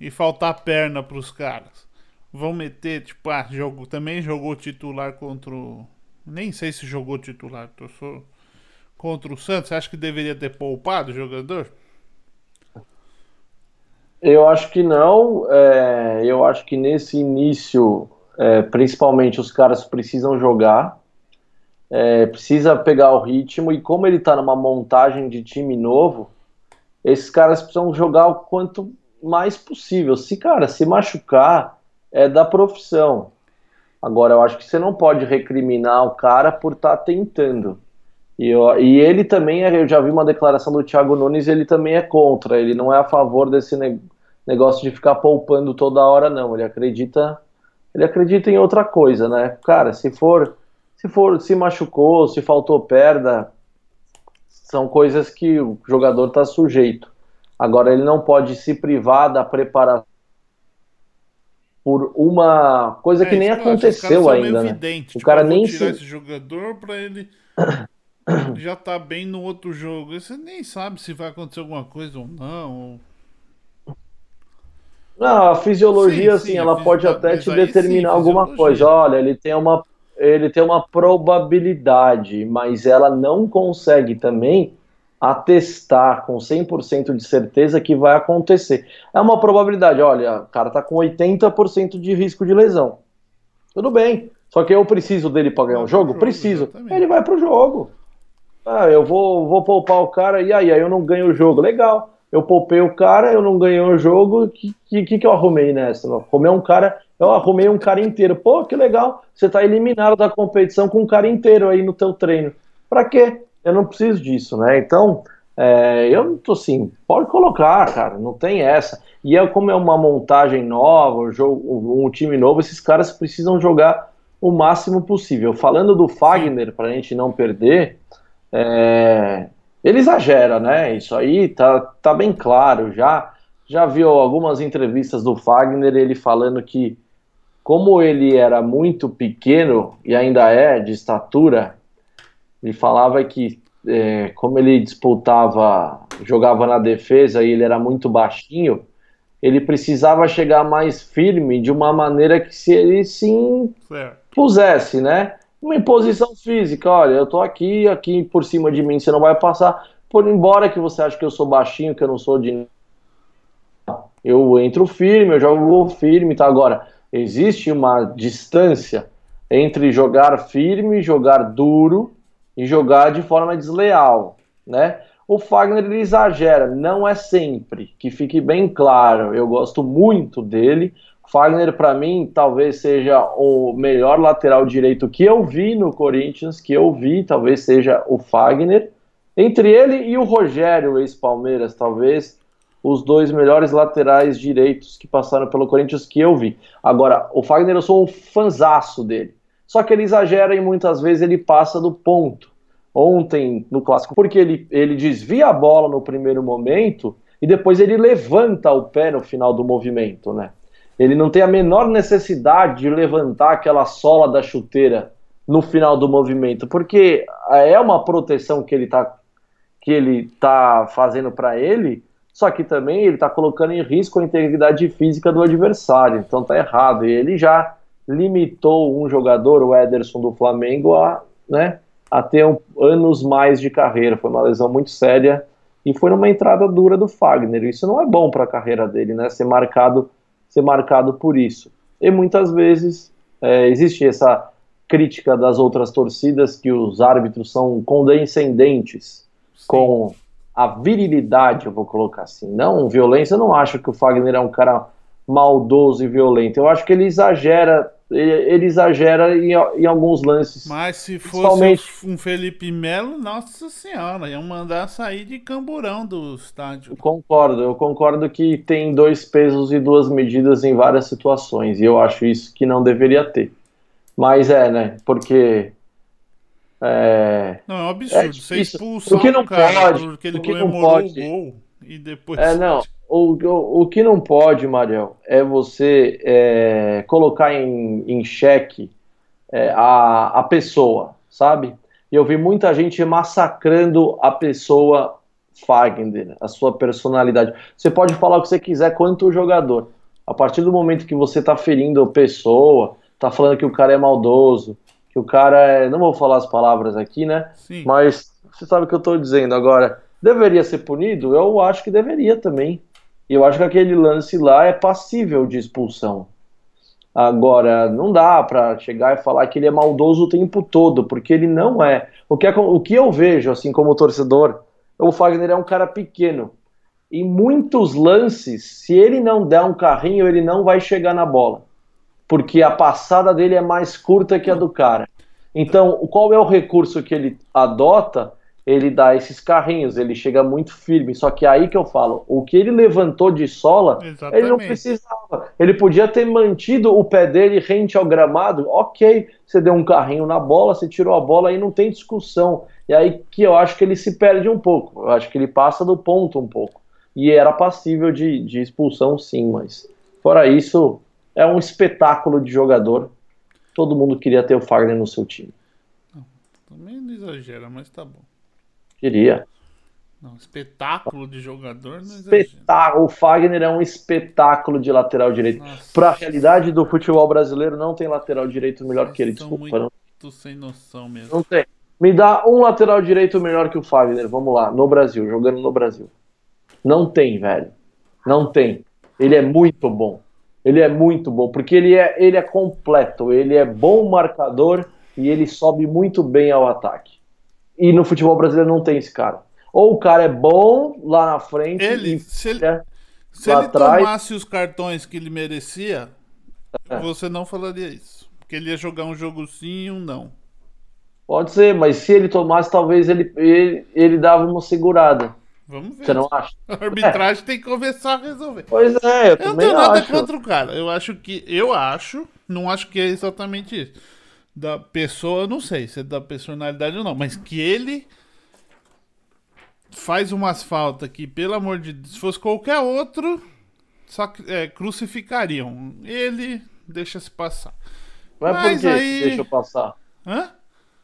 e faltar perna pros caras, vão meter, tipo, ah, jogo, também jogou titular contra o nem sei se jogou titular, tô só contra o Santos, acha que deveria ter poupado o jogador? Eu acho que não. é, eu acho que nesse início, é, principalmente, os caras precisam jogar, é, precisa pegar o ritmo, e como ele está numa montagem de time novo, esses caras precisam jogar o quanto mais possível. Se, cara, se machucar, é da profissão. Agora, eu acho que você não pode recriminar o cara por estar tentando. E, eu- e ele também, é, eu já vi uma declaração do Thiago Nunes, ele também é contra, ele não é a favor desse ne- negócio de ficar poupando toda hora, não. Ele acredita, ele acredita em outra coisa, né? Cara, se for, se for, se machucou, se faltou perda, são coisas que o jogador está sujeito. Agora, ele não pode se privar da preparação por uma coisa que É, nem os caras aconteceu ainda, né? vidente, O tipo, cara nem se- esse jogador pra ele já tá bem no outro jogo. Você nem sabe se vai acontecer alguma coisa ou não. Não, a fisiologia, sim, assim, sim, ela pode até te determinar sim, alguma coisa. Olha, ele tem uma ele tem uma probabilidade, mas ela não consegue também atestar com 100% de certeza que vai acontecer. É uma probabilidade, olha, o cara tá com 80% de risco de lesão. Tudo bem. Só que eu preciso dele para ganhar um jogo? Preciso. Exatamente. Ele vai pro jogo. Ah, eu vou, vou poupar o cara e aí, aí eu não ganho o jogo. Legal. Eu poupei o cara, eu não ganhei o jogo. O que, que, que eu arrumei nessa? Eu arrumei um cara, eu arrumei um cara inteiro. Pô, que legal. Você tá eliminado da competição com um cara inteiro aí no teu treino. Pra quê? Eu não preciso disso, né? Então, é, eu não tô assim, pode colocar, cara, não tem essa. E é como é uma montagem nova, um, jogo, um time novo, esses caras precisam jogar o máximo possível. Falando do Fagner, para a gente não perder, é, ele exagera, né? Isso aí tá, tá bem claro. Já, já viu algumas entrevistas do Fagner, ele falando que, como ele era muito pequeno e ainda é de estatura, ele falava que, é, como ele disputava, jogava na defesa e ele era muito baixinho, ele precisava chegar mais firme de uma maneira que se ele sim pusesse, né? Uma imposição física, olha, eu tô aqui, aqui por cima de mim, você não vai passar. Por embora que você ache que eu sou baixinho, que eu não sou de eu entro firme, eu jogo firme, tá agora. Existe uma distância entre jogar firme, jogar duro e jogar de forma desleal, né? O Fagner ele exagera, não é sempre, que fique bem claro. Eu gosto muito dele. Fagner, para mim, talvez seja o melhor lateral direito que eu vi no Corinthians, que eu vi, talvez seja o Fagner. Entre ele e o Rogério, ex-Palmeiras, talvez os dois melhores laterais direitos que passaram pelo Corinthians que eu vi. Agora, o Fagner, eu sou um fanzaço dele. Só que ele exagera e muitas vezes ele passa do ponto ontem no clássico, porque ele, ele desvia a bola no primeiro momento e depois ele levanta o pé no final do movimento, né? Ele não tem a menor necessidade de levantar aquela sola da chuteira no final do movimento, porque é uma proteção que ele tá que ele tá fazendo para ele, só que também ele tá colocando em risco a integridade física do adversário, então tá errado. E ele já limitou um jogador, o Ederson do Flamengo, a, né, a ter um, anos mais de carreira. Foi uma lesão muito séria e foi numa entrada dura do Fagner. Isso não é bom para a carreira dele, né? Ser marcado, ser marcado por isso. E muitas vezes é, existe essa crítica das outras torcidas que os árbitros são condescendentes Sim. com a virilidade, eu vou colocar assim, não violência. Eu não acho que o Fagner é um cara maldoso e violento. Eu acho que ele exagera ele exagera em, em, alguns lances. Mas se fosse um Felipe Melo, nossa senhora, iam mandar sair de camburão do estádio. Eu concordo, eu concordo que tem dois pesos e duas medidas em várias situações, e eu acho isso que não deveria ter. Mas é, né? Porque. É, não, é um absurdo. É Você expulsar o que não cara pode, porque ele comemorou o gol e depois. É, não. O, o, o, que não pode, Mariel, é você é, colocar em, em xeque é, a, a pessoa, sabe? E eu vi muita gente massacrando a pessoa Fagner, a sua personalidade. Você pode falar o que você quiser quanto jogador. A partir do momento que você está ferindo a pessoa, está falando que o cara é maldoso, que o cara é. Não vou falar as palavras aqui, né? Sim. Mas você sabe o que eu estou dizendo. Agora, deveria ser punido? Eu acho que deveria também. Eu acho que aquele lance lá é passível de expulsão. Agora, não dá para chegar e falar que ele é maldoso o tempo todo, porque ele não é. O que, é, o que eu vejo, assim, como torcedor, o Fagner é um cara pequeno. Em muitos lances, se ele não der um carrinho, ele não vai chegar na bola. Porque a passada dele é mais curta que a do cara. Então, qual é o recurso que ele adota? Ele dá esses carrinhos, ele chega muito firme. Só que aí que eu falo, o que ele levantou de sola, Exatamente. ele não precisava. Ele podia ter mantido o pé dele rente ao gramado. Ok, você deu um carrinho na bola, você tirou a bola, aí não tem discussão. E aí que eu acho que ele se perde um pouco. Eu acho que ele passa do ponto um pouco. E era passível de, de expulsão, sim, mas fora isso, é um espetáculo de jogador. Todo mundo queria ter o Fagner no seu time. também não exagera, mas tá bom. Queria. Não, espetáculo de jogador não exagera. Espetáculo. O Fagner é um espetáculo de lateral direito. Nossa. Para a realidade do futebol brasileiro, não tem lateral direito melhor que ele. Desculpa, não, muito sem noção mesmo. não tem. Me dá um lateral direito melhor que o Fagner. Vamos lá, no Brasil, jogando no Brasil. Não tem, velho. Não tem. Ele é muito bom. Ele é muito bom, porque ele é, ele é completo. Ele é bom marcador e ele sobe muito bem ao ataque. E no futebol brasileiro não tem esse cara. Ou o cara é bom lá na frente Ele, e se ele, é, se ele atrás- tomasse os cartões que ele merecia, É. você não falaria isso. Porque ele ia jogar um jogo sim e um não. Pode ser, mas se ele tomasse, talvez ele, ele, ele dava uma segurada. Vamos ver. Você não acha? A arbitragem tem que começar a resolver. Pois é, eu Eu não também tenho nada acho. contra o cara. Eu acho que. Eu acho. Não acho que é exatamente isso. Da pessoa, eu não sei se é da personalidade ou não, mas que ele faz umas faltas que, pelo amor de Deus, se fosse qualquer outro, só é, crucificariam. Ele deixa se passar. Mas, Mas por que aí- que deixam passar? Hã?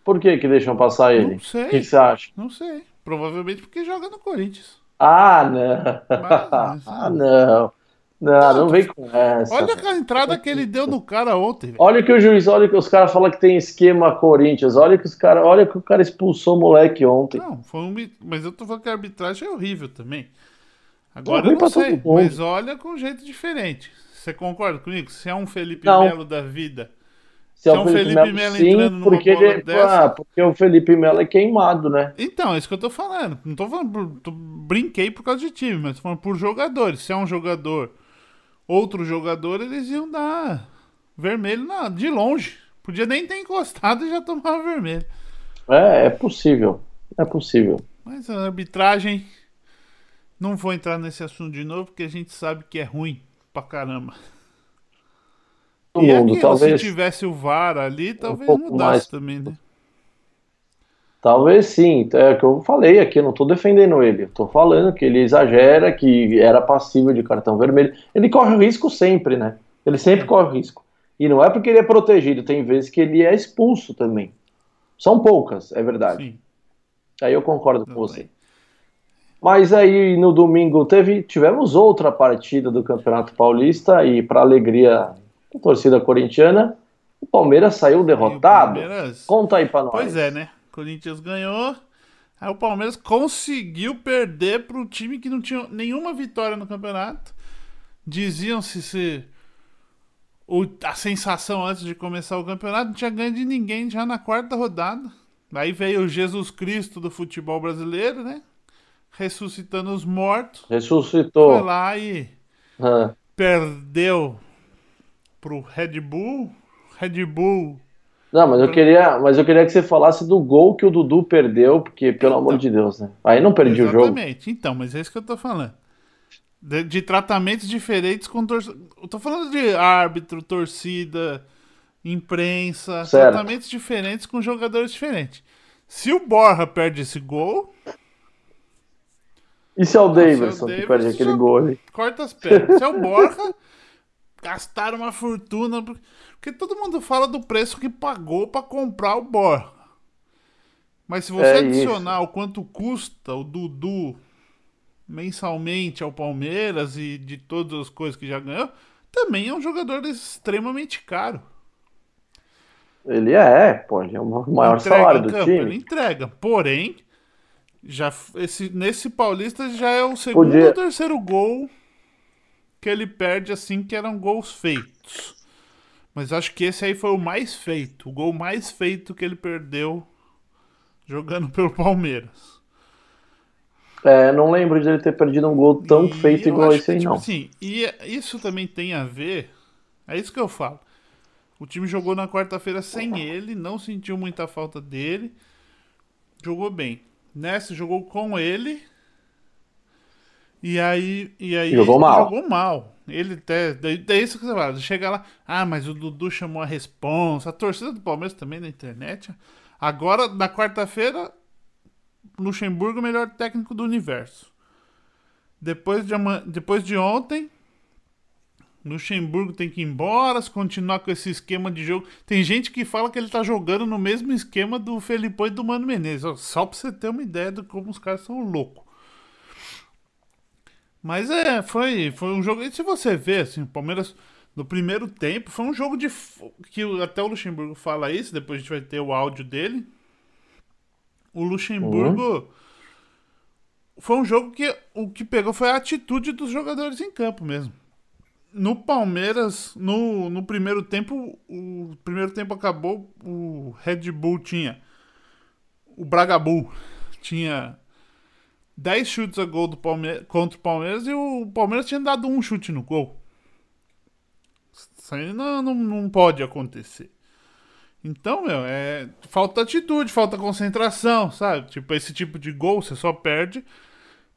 Por que que deixam passar ele? Não sei. O que você acha? Não sei. Provavelmente porque joga no Corinthians. Ah, não. Mas- ah, não. Não, não vem com essa. Olha a entrada que ele deu no cara ontem, velho. Olha que o juiz, olha que os caras falam que tem esquema Corinthians. Olha que os cara, olha que o cara expulsou o moleque ontem. Não, foi um. Mas eu tô falando que a arbitragem é horrível também. Agora ruim eu não sei, mas olha com um jeito diferente. Você concorda comigo? Se é um Felipe Não. Melo da vida. Se é se é um Felipe Melo entrando numa porque, bola ele, dessa- ah, porque o Felipe Melo é queimado, né? Então, é isso que eu tô falando. Não tô falando por. tô- brinquei por causa de time, mas tô falando por jogadores. Se é um jogador, outro jogador, eles iam dar vermelho na, de longe. Podia nem ter encostado e já tomava vermelho. É, é possível. É possível. Mas a arbitragem. Não vou entrar nesse assunto de novo, porque a gente sabe que é ruim pra caramba. Todo e mundo, aquilo, talvez. se tivesse o VAR ali, talvez pouco mudasse mais. também, né? Talvez sim, é o que eu falei aqui, eu não tô defendendo ele, tô falando que ele exagera, que era passível de cartão vermelho. Ele corre o risco sempre, né? Ele sempre corre o risco. E não é porque ele é protegido, tem vezes que ele é expulso também. São poucas, é verdade. Sim. Aí eu concordo com você. Mas aí no domingo teve, tivemos outra partida do Campeonato Paulista e para alegria da torcida corintiana, o Palmeiras saiu derrotado. Palmeiras- Conta aí para nós. Pois é, né? Corinthians ganhou. Aí o Palmeiras conseguiu perder para o time que não tinha nenhuma vitória no campeonato. Diziam-se se o- a sensação antes de começar o campeonato não tinha ganho de ninguém já na quarta rodada. Aí veio o Jesus Cristo do futebol brasileiro, né? Ressuscitando os mortos. Foi Ressuscitou. lá e Ah, perdeu pro Red Bull. Red Bull Não, mas eu queria, mas eu queria que você falasse do gol que o Dudu perdeu, porque pelo amor de Deus, né? Aí não perdi o jogo. Exatamente. Então, mas é isso que eu tô falando. De, de tratamentos diferentes com torcida. Eu tô falando de árbitro, torcida, imprensa, Certo. tratamentos diferentes com jogadores diferentes. Se o Borra perde esse gol, E se é o é Davidson que perde aquele gol ali? corta as pernas. Se é o Borra, gastaram uma fortuna. por- Porque todo mundo fala do preço que pagou pra comprar o Borra. Mas se você É adicionar o quanto custa o Dudu mensalmente ao Palmeiras e de todas as coisas que já ganhou, também é um jogador extremamente caro. Ele é, pô, ele é o maior Entrega salário do campo, Ele time. entrega. Porém, já, esse, nesse Paulista já é o segundo Podia- ou terceiro gol que ele perde assim, que eram gols feitos. Mas acho que esse aí foi o mais feito. O gol mais feito que ele perdeu jogando pelo Palmeiras. É, não lembro de ele ter perdido um gol tão E feito igual esse aí, tipo não. Assim, e isso também tem a ver. É isso que eu falo. O time jogou na quarta-feira sem ele, não sentiu muita falta dele. Jogou bem. Nessa jogou com ele. E aí. E aí Jogou mal. Jogou mal. Ele até. Daí, daí isso que você fala. Chega lá. Ah, mas o Dudu chamou a responsa. A torcida do Palmeiras também na internet. Agora, na quarta-feira, Luxemburgo, melhor técnico do universo. Depois de, depois de ontem, Luxemburgo tem que ir embora, se continuar com esse esquema de jogo. Tem gente que fala que ele tá jogando no mesmo esquema do Felipão e do Mano Menezes. Só pra você ter uma ideia de como os caras são loucos. Mas é, foi, foi um jogo. E se você ver, assim, o Palmeiras no primeiro tempo foi um jogo de. que até o Luxemburgo fala isso, depois a gente vai ter o áudio dele. O Luxemburgo. Uhum. Foi um jogo que o que pegou foi a atitude dos jogadores em campo mesmo no Palmeiras, no, no primeiro tempo, o primeiro tempo acabou, o Red Bull tinha. O Braga Bull tinha 10 chutes a gol do Palmeiras, contra o Palmeiras e o Palmeiras tinha dado um chute no gol. Isso aí não, não, não pode acontecer. Então, meu, é. Falta atitude, falta concentração, sabe? Tipo, esse tipo de gol você só perde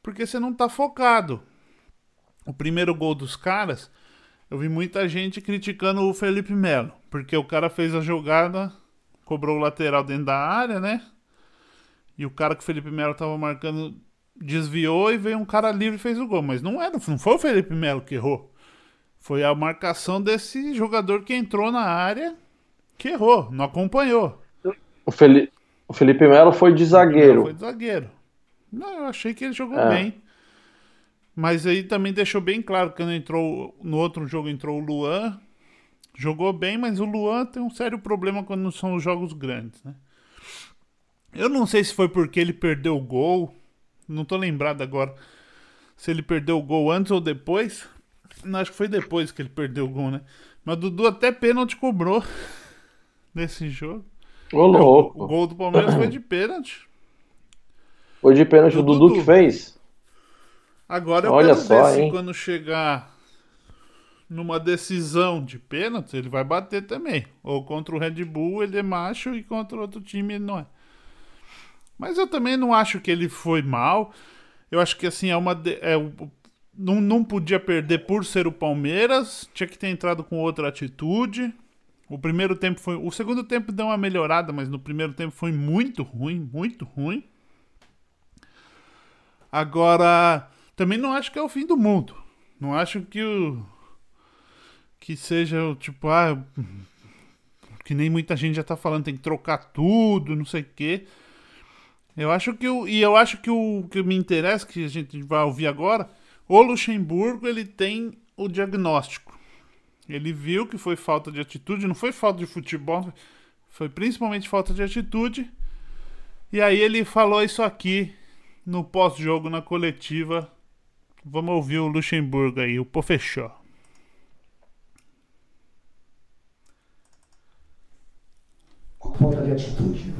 porque você não tá focado. O primeiro gol dos caras eu vi muita gente criticando o Felipe Melo, porque o cara fez a jogada, cobrou o lateral dentro da área, né? E o cara que o Felipe Melo tava marcando desviou e veio um cara livre e fez o gol. Mas não era, não foi o Felipe Melo que errou. Foi a marcação desse jogador que entrou na área que errou, não acompanhou. O, Felipe, o Felipe Melo foi de zagueiro. Foi de zagueiro. Não, eu achei que ele jogou é. bem. Mas aí também deixou bem claro que quando entrou no outro jogo entrou o Luan. Jogou bem, mas o Luan tem um sério problema quando são os jogos grandes, né? Eu não sei se foi porque ele perdeu o gol. Não tô lembrado agora se ele perdeu o gol antes ou depois. Não, acho que foi depois que ele perdeu o gol, né? Mas o Dudu até pênalti cobrou nesse jogo. Ô, louco. O, gol do Palmeiras foi de pênalti. Foi de pênalti o Dudu, Dudu que fez? Agora eu Olha quero só, ver se quando chegar numa decisão de pênalti, ele vai bater também. Ou contra o Red Bull ele é macho e contra outro time ele não é. Mas eu também não acho que ele foi mal. Eu acho que assim, é uma. É, não, não podia perder por ser o Palmeiras. Tinha que ter entrado com outra atitude. O primeiro tempo foi. O segundo tempo deu uma melhorada, mas no primeiro tempo foi muito ruim, muito ruim. Agora, também não acho que é o fim do mundo. Não acho que o. Que seja o tipo, ah. Que nem muita gente já tá falando, tem que trocar tudo, não sei o quê. Eu acho que o. E eu acho que o que me interessa, que a gente vai ouvir agora, o Luxemburgo ele tem o diagnóstico. Ele viu que foi falta de atitude, não foi falta de futebol, foi principalmente falta de atitude. E aí ele falou isso aqui no pós-jogo na coletiva Vamos ouvir o Luxemburgo aí, o Pofechó. Falta de atitude.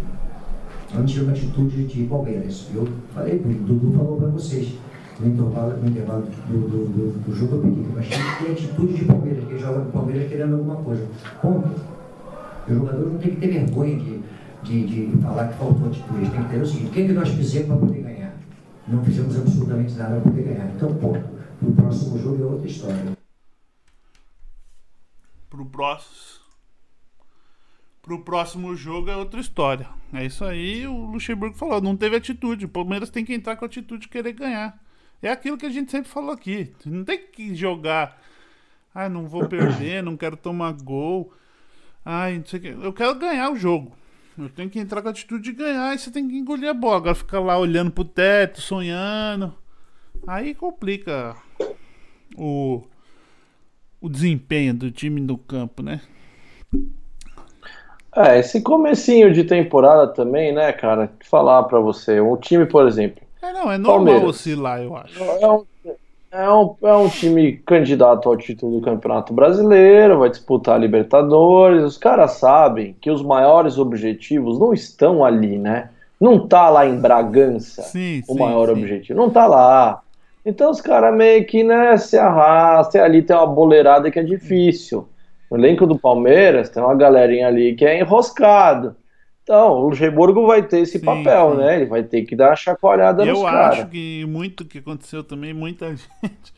Uma atitude de Palmeiras. Eu falei, o Dudu falou para vocês. No intervalo, no intervalo do, do, do, do, jogo eu pedi, mas tem que atitude de Palmeiras, que joga no Palmeiras querendo alguma coisa. Ponto. O jogador não tem que ter vergonha de, de, de falar que faltou atitude. Tem que ter o seguinte: o que, é que nós fizemos para poder ganhar? não fizemos absolutamente nada para poder ganhar. Então, ponto. o próximo jogo é outra história. Pro próximo. Pro próximo jogo é outra história. É isso aí, o Luxemburgo falou. Não teve atitude. O Palmeiras tem que entrar com a atitude de querer ganhar. É aquilo que a gente sempre falou aqui. Não tem que jogar. Ah, não vou perder, não quero tomar gol. Ai, não sei o que. Eu quero ganhar o jogo. Eu tenho que entrar com a atitude de ganhar e você tem que engolir a bola. Agora ficar lá olhando pro teto, sonhando. Aí complica o, o desempenho do time no campo, né? É, esse comecinho de temporada também, né, cara? Falar para você, um time, por exemplo. É, não, é normal Palmeiras. oscilar, eu acho. É um, é um, é um time candidato ao título do Campeonato Brasileiro, vai disputar a Libertadores. Os caras sabem que os maiores objetivos não estão ali, né? Não tá lá em Bragança sim, o sim, maior sim. objetivo. Não tá lá. Então os caras meio que né, se arrastam. E ali tem uma boleirada que é difícil. No elenco do Palmeiras tem uma galerinha ali que é enroscado. Então, o Luxemburgo vai ter esse sim, papel, sim. né? Ele vai ter que dar uma chacoalhada nos caras. Eu acho que muito que aconteceu também, muita gente.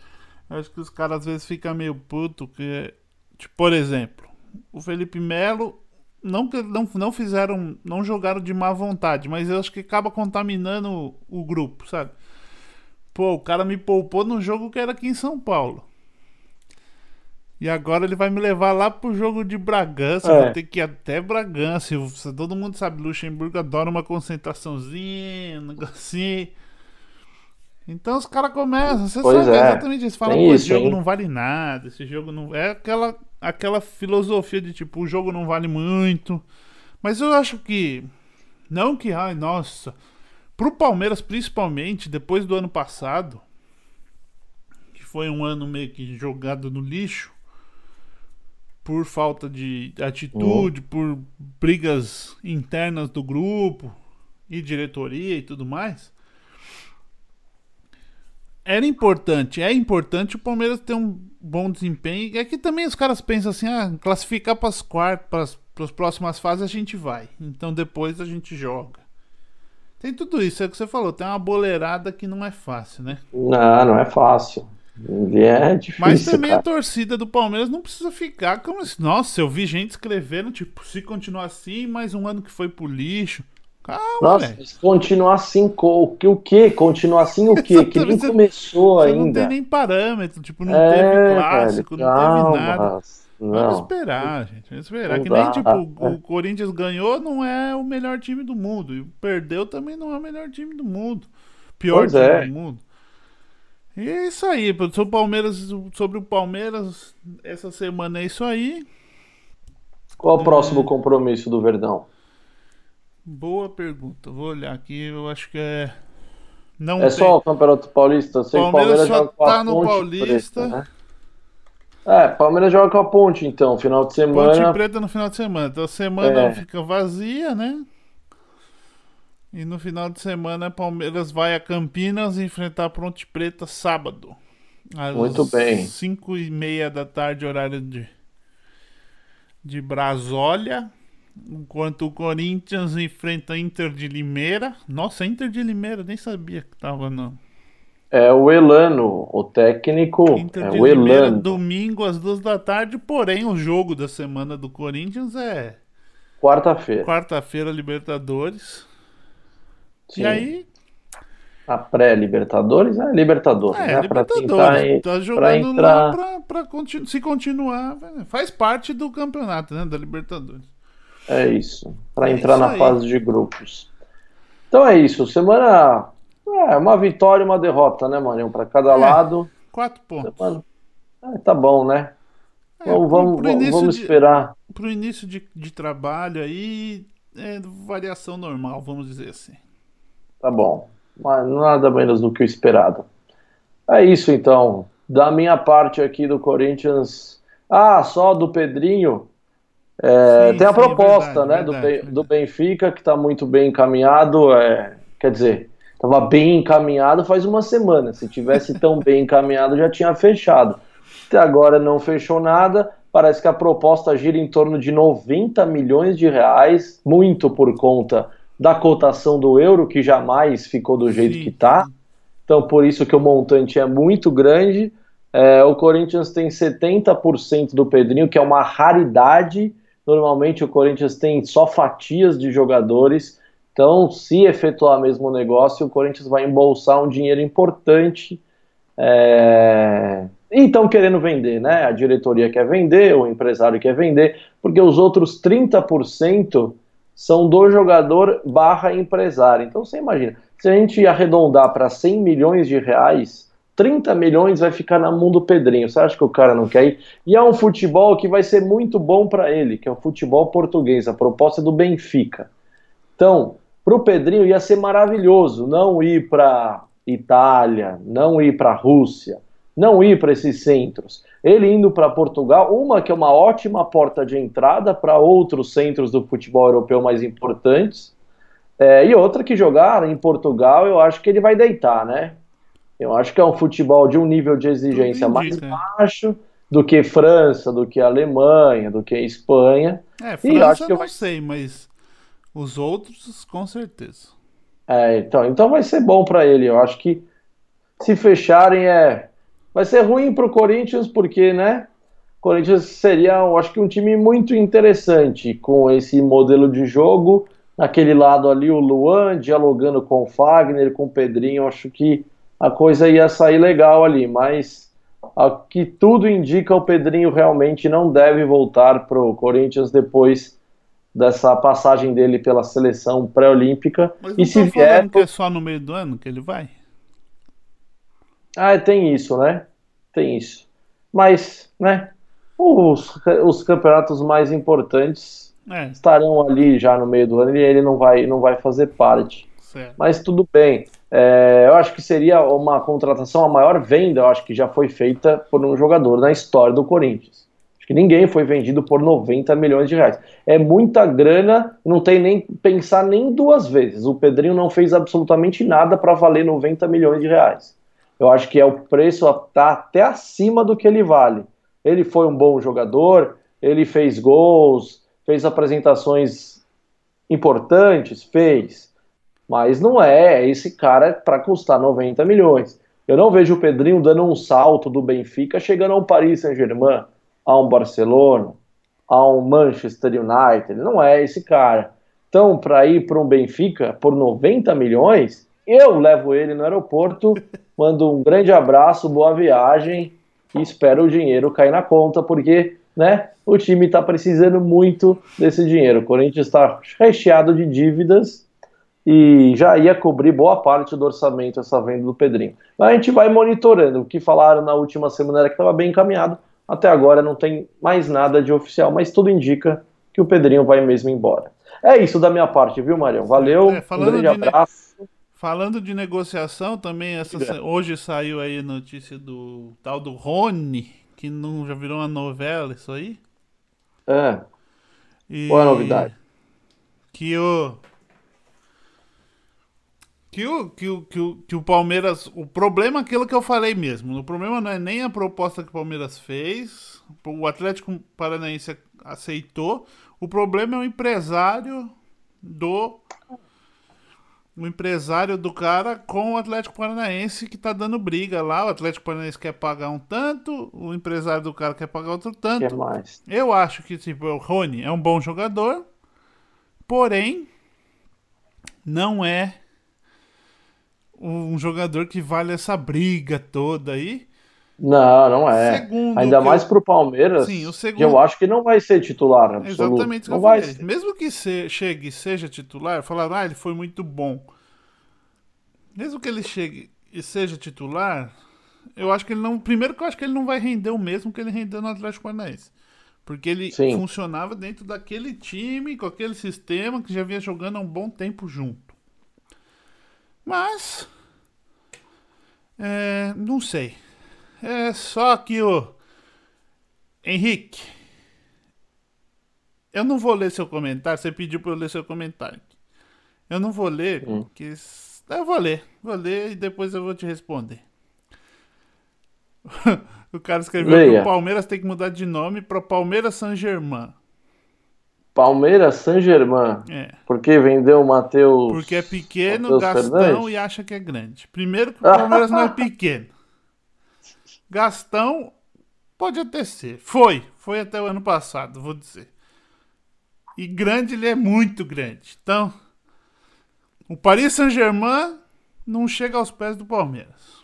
acho que os caras às vezes ficam meio puto que, tipo, por exemplo, o Felipe Melo não, não, não fizeram, não jogaram de má vontade, mas eu acho que acaba contaminando o, o grupo, sabe? Pô, o cara me poupou num jogo que era aqui em São Paulo. E agora ele vai me levar lá pro jogo de Bragança. É. Vou ter que ir até Bragança. Todo mundo sabe, Luxemburgo adora uma concentraçãozinha, um negocinho. Então os caras começam. Você Pois sabe é. exatamente isso. Fala, Tem pô, esse jogo hein? não vale nada. Esse jogo não. É aquela, aquela filosofia de tipo, o jogo não vale muito. Mas eu acho que. Não que, ai, nossa. Pro Palmeiras, principalmente, depois do ano passado, que foi um ano meio que jogado no lixo, por falta de atitude, por brigas internas do grupo e diretoria e tudo mais. Era importante, é importante o Palmeiras ter um bom desempenho. É que também os caras pensam assim: ah, classificar para as quartas, para as próximas fases a gente vai. Então depois a gente joga. Tem tudo isso, é o que você falou. Tem uma boleirada que não é fácil, né? Não, não é fácil. É difícil, Mas também cara. a torcida do Palmeiras não precisa ficar como se. Nossa, eu vi gente escrevendo, tipo, se continuar assim, mais um ano que foi pro lixo. Calma, Nossa, se continuar assim, o que? O quê? Continuar assim o quê? Que nem você- começou Você não ainda. tem nem parâmetro, tipo, não É, teve clássico, velho, não teve nada. Vamos Não. esperar, gente. Vamos esperar. Não que nem, dá, tipo, é. o Corinthians ganhou, não é o melhor time do mundo. E perdeu também não é o melhor time do mundo. Pior Pois time é. do mundo. E é isso aí, sobre o Palmeiras, sobre o Palmeiras, essa semana é isso aí. Qual o próximo compromisso do Verdão? Boa pergunta. Vou olhar aqui, eu acho que é. Não É tem. só o Campeonato Paulista? Eu sei que o Palmeiras Palmeiras só joga com a tá no Ponte Paulista. Preta, né? É, Palmeiras joga com a Ponte, então, final de Ponte semana. Preta no final de semana. Então a semana É. fica vazia, né? E no final de semana, Palmeiras vai a Campinas enfrentar a Ponte Preta sábado. Às Muito bem. 5 e meia da tarde, horário de, de Brasólia. Enquanto o Corinthians enfrenta Inter de Limeira. Nossa, Inter de Limeira, nem sabia que tava não. É o Elano, o técnico. Inter É de o Limeira, Elano. domingo às duas da tarde. Porém, o jogo da semana do Corinthians é Quarta-feira. quarta-feira, Libertadores. Sim. E aí, A pré-Libertadores é Libertadores, é, né? Pra tentar Libertadores. en- Tá pra jogando entrar. lá pra, pra continu- se continuar. né? Faz parte do campeonato, né? Da Libertadores. É isso. Pra É entrar isso na aí. fase de grupos. Então é isso. Semana. É, uma vitória e uma derrota, né, Marinho? Pra cada É. lado. Quatro pontos. Semana- É, tá bom, né? É, Vamos, pro- vamos, pro vamos, de- esperar. Pro início de, de trabalho aí, é variação normal, vamos dizer assim. Tá bom. Mas nada menos do que o esperado. É isso então. Da minha parte aqui do Corinthians. Ah, só do Pedrinho. É, Sim, tem a sim, proposta verdade, né, verdade, do, do Benfica, que está muito bem encaminhado. é, quer dizer, estava bem encaminhado faz uma semana. Se tivesse tão bem encaminhado, já tinha fechado. Até agora não fechou nada. Parece que a proposta gira em torno de 90 milhões de reais, muito por conta da cotação do euro, que jamais ficou do jeito Sim. que está. Então, por isso que o montante é muito grande. É, o Corinthians tem 70% do Pedrinho, que é uma raridade. Normalmente o Corinthians tem só fatias de jogadores. Então, se efetuar mesmo o negócio, o Corinthians vai embolsar um dinheiro importante. É... E estão querendo vender, né? A diretoria quer vender, o empresário quer vender, porque os outros 30% são do jogador barra empresário. Então você imagina, se a gente arredondar para 100 milhões de reais, 30 milhões vai ficar na mão do Pedrinho. Você acha que o cara não quer ir? E é um futebol que vai ser muito bom para ele, que é o futebol português, a proposta é do Benfica. Então, para o Pedrinho ia ser maravilhoso não ir para Itália, não ir para Rússia, não ir para esses centros. Ele indo para Portugal, uma que é uma ótima porta de entrada para outros centros do futebol europeu mais importantes, é, e outra que jogar em Portugal, eu acho que ele vai deitar, né? Eu acho que é um futebol de um nível de exigência mais indica. baixo do que França, do que Alemanha, do que Espanha. É, E França acho que eu não sei, mas os outros com certeza. É, então, então vai ser bom para ele. Eu acho que se fecharem é vai ser ruim para o Corinthians porque, né? O Corinthians seria, eu acho que um time muito interessante com esse modelo de jogo. Naquele lado ali o Luan dialogando com o Fagner, com o Pedrinho, acho que a coisa ia sair legal ali, mas a que tudo indica, o Pedrinho realmente não deve voltar para o Corinthians depois dessa passagem dele pela seleção pré-olímpica. Mas E não se vier. que é só no meio do ano que ele vai? Ah, tem isso, né? Tem isso. Mas, né? Os, os campeonatos mais importantes É, estarão ali já no meio do ano e ele não vai, não vai fazer parte. certo. Mas tudo bem. É, eu acho que seria uma contratação, a maior venda, eu acho que já foi feita por um jogador na história do Corinthians. Acho que ninguém foi vendido por 90 milhões de reais. É muita grana, não tem nem pensar nem duas vezes. O Pedrinho não fez absolutamente nada para valer 90 milhões de reais. Eu acho que é o preço tá até acima do que ele vale. Ele foi um bom jogador, ele fez gols, fez apresentações importantes, fez. Mas não é esse cara para custar 90 milhões. Eu não vejo o Pedrinho dando um salto do Benfica chegando ao Paris Saint-Germain, a um Barcelona, a um Manchester United. Não é esse cara. Então, para ir para um Benfica por 90 milhões, eu levo ele no aeroporto, mando um grande abraço, boa viagem e espero o dinheiro cair na conta, porque né, o time está precisando muito desse dinheiro. O Corinthians está recheado de dívidas e já ia cobrir boa parte do orçamento essa venda do Pedrinho. Mas a gente vai monitorando. O que falaram na última semana era que estava bem encaminhado. Até agora não tem mais nada de oficial, mas tudo indica que o Pedrinho vai mesmo embora. É isso da minha parte, viu, Marião? Valeu, É, um grande de abraço. Falando de negociação, também essa se- hoje saiu aí a notícia do tal do Rony, que não já virou uma novela isso aí. É, E Qual é a novidade? Que o que o, que, o, que, o, que o Palmeiras. O problema é aquilo que eu falei mesmo. O problema não é nem a proposta que o Palmeiras fez. O Atlético Paranaense aceitou. O problema é o empresário do. O empresário do cara com o Atlético Paranaense que tá dando briga lá. O Atlético Paranaense quer pagar um tanto, o empresário do cara quer pagar outro tanto. mais? Eu acho que tipo, o Rony é um bom jogador, porém não é um jogador que vale essa briga toda aí. Não, não é. Segundo Ainda que mais eu- pro Palmeiras, Sim, o segundo- eu acho que não vai ser titular absoluto. exatamente o não vai ser. Mesmo que se- chegue e seja titular, falaram, ah, ele foi muito bom. Mesmo que ele chegue e seja titular, eu acho que ele não. Primeiro que eu acho que ele não vai render o mesmo que ele rendeu no Atlético Paranaense. Porque ele Sim. funcionava dentro daquele time, com aquele sistema que já vinha jogando há um bom tempo junto. Mas. É, não sei. É só que o. Henrique. Eu não vou ler seu comentário. Você pediu pra eu ler seu comentário. Eu não vou ler, Hum. porque. Eu vou ler. Vou ler e depois eu vou te responder. o cara escreveu que Leia. o Palmeiras tem que mudar de nome pra Palmeiras Saint-Germain. Palmeiras Saint-Germain. É. Porque vendeu o Matheus. Porque é pequeno, Matheus Gastão Fernandes? e acha que é grande. Primeiro que o Palmeiras não é pequeno. Gastão pode até ser. Foi. Foi até o ano passado, vou dizer. E grande ele é muito grande. Então, o Paris Saint-Germain não chega aos pés do Palmeiras.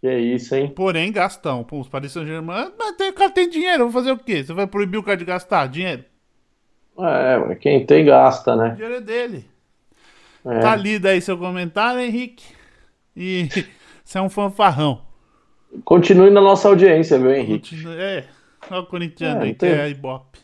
Que é isso, hein? Porém, Gastão. Pô, os Paris Saint-Germain, mas tem, o cara tem dinheiro, vou fazer o quê? Você vai proibir o cara de gastar dinheiro? É, quem tem gasta, O né? dinheiro é dele. É. Tá lido aí seu comentário, Henrique. E você é um fanfarrão. Continue na nossa audiência, viu, Henrique? É, olha o corintiano É, aí, não que tem- é a Ibope.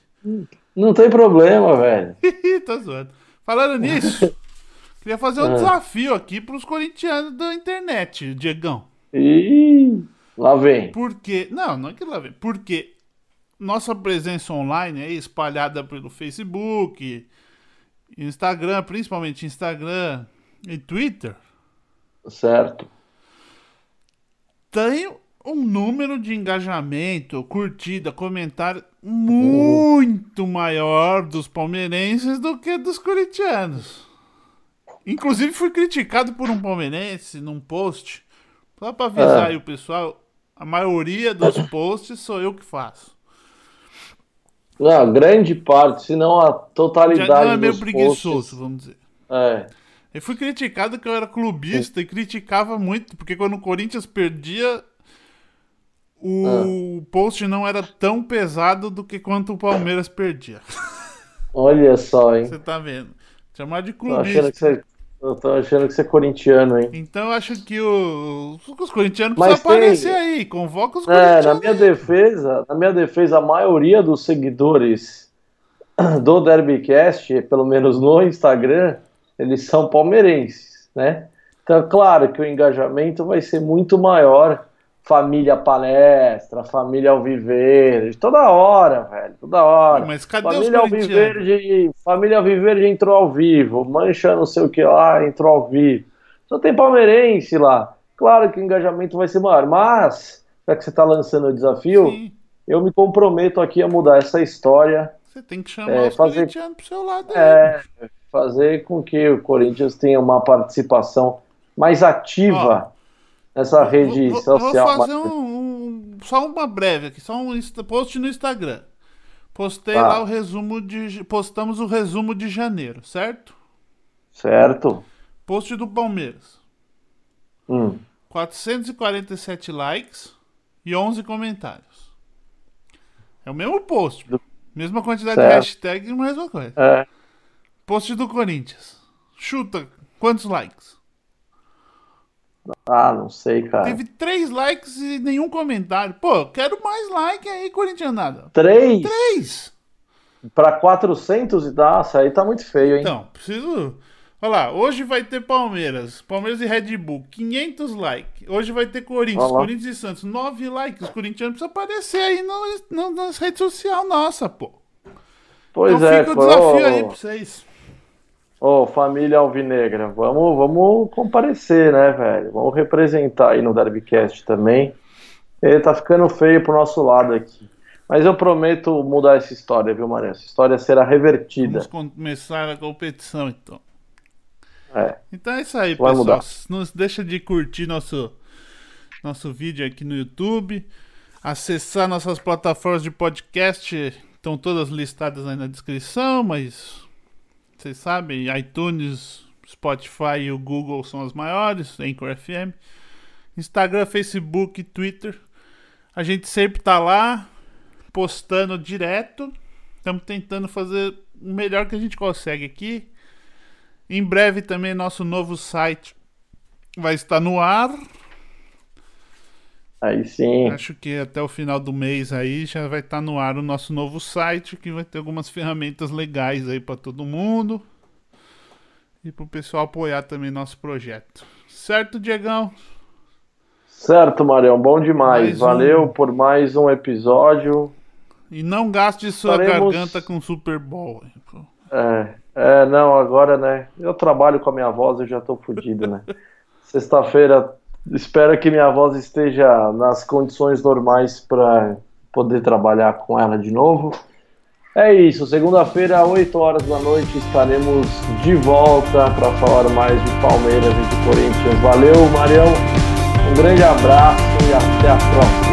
Não tem problema, velho. Tô zoando. Falando nisso, queria fazer um Ah. desafio aqui pros corintianos da internet, Diegão. Ih, lá vem. Porque. Não, não é que lá vem. Porque nossa presença online aí, espalhada pelo Facebook, Instagram, principalmente Instagram e Twitter, Certo. Tem um número de engajamento, curtida, comentário muito maior dos palmeirenses do que dos corintianos. Inclusive fui criticado por um palmeirense num post. Só pra avisar Ah. aí o pessoal, a maioria dos posts sou eu que faço. Não, grande parte, se não a Já totalidade não é meio preguiçoso, posts, vamos dizer. É, Eu fui criticado que eu era clubista e criticava muito, porque quando o Corinthians perdia, o post não era tão pesado do que quanto o Palmeiras perdia. Olha só, hein? Você tá vendo? Chamar de clubista. que você, eu tô achando que você é corintiano, hein? Então eu acho que o- os corintianos Mas precisam aparecer tem- aí. Convoca os É, na corintianos. minha aí. defesa, na minha defesa, a maioria dos seguidores do Derbycast, pelo menos no Instagram, eles são palmeirenses, né? Então, claro que o engajamento vai ser muito maior. Família palestra, família alviverde, toda hora, velho, toda hora. Mas cadê Família? Alviverde, família Alviverde entrou ao vivo, Mancha não sei o que lá entrou ao vivo. Só tem palmeirense lá. Claro que o engajamento vai ser maior, mas já que você está lançando o desafio, Sim, eu me comprometo aqui a mudar essa história, você tem que chamar É, os fazer- corintianos pro seu lado aí. Fazer com que o Corinthians tenha uma participação mais ativa nessa rede Vou- social. Vou fazer um, um- só uma breve aqui, só um post no Instagram. Postei Tá. lá o resumo de. Postamos o resumo de janeiro, certo? Certo? Post do Palmeiras. Hum. 447 likes e 11 comentários. É o mesmo post. Mesma quantidade de Certo. hashtag e mesma coisa. É, Post do Corinthians. Chuta, quantos likes? ah, não sei, cara. Teve 3 likes e nenhum comentário. Pô, quero mais like aí, corintianada. Três 3! para 400 e nossa, aí tá muito feio, hein? Então, preciso. Olha lá, hoje vai ter Palmeiras. Palmeiras e Red Bull, 500 likes. Hoje vai ter Corinthians. Corinthians e Santos, 9 likes. Os corintianos precisam aparecer aí no, no- nas redes sociais, nossa, pô. pois então é, fica o desafio aí pra vocês. Ô, família Alvinegra, vamos, vamos comparecer, né, velho? Vamos representar aí no Derbycast também. Ele tá ficando feio pro nosso lado aqui. Mas eu prometo mudar essa história, viu, Maria? Essa história será revertida. Vamos começar a competição, então. É. Então é isso aí, Vai pessoal. mudar. Não deixa de curtir nosso, nosso vídeo aqui no YouTube. Acessar nossas plataformas de podcast. Estão todas listadas aí na descrição, mas vocês sabem, iTunes, Spotify e o Google são as maiores, Anchor FM. Instagram, Facebook, Twitter. A gente sempre tá lá postando direto. Estamos tentando fazer o melhor que a gente consegue aqui. Em breve também nosso novo site vai estar no ar. Aí sim. Acho que até o final do mês aí já vai estar no ar o nosso novo site, que vai ter algumas ferramentas legais aí para todo mundo. E para o pessoal apoiar também nosso projeto. Certo, Diegão? Certo, Marião, bom demais. Mais um. Valeu por mais um episódio. E não gaste sua garganta com Super Bowl. É, é, não, agora, né? Eu trabalho com a minha voz, eu já tô fudido, né? Sexta-feira, espero que minha voz esteja nas condições normais para poder trabalhar com ela de novo. É isso, segunda-feira, 8 horas da noite, estaremos de volta para falar mais de Palmeiras e de Corinthians. Valeu, Marião, um grande abraço e até a próxima.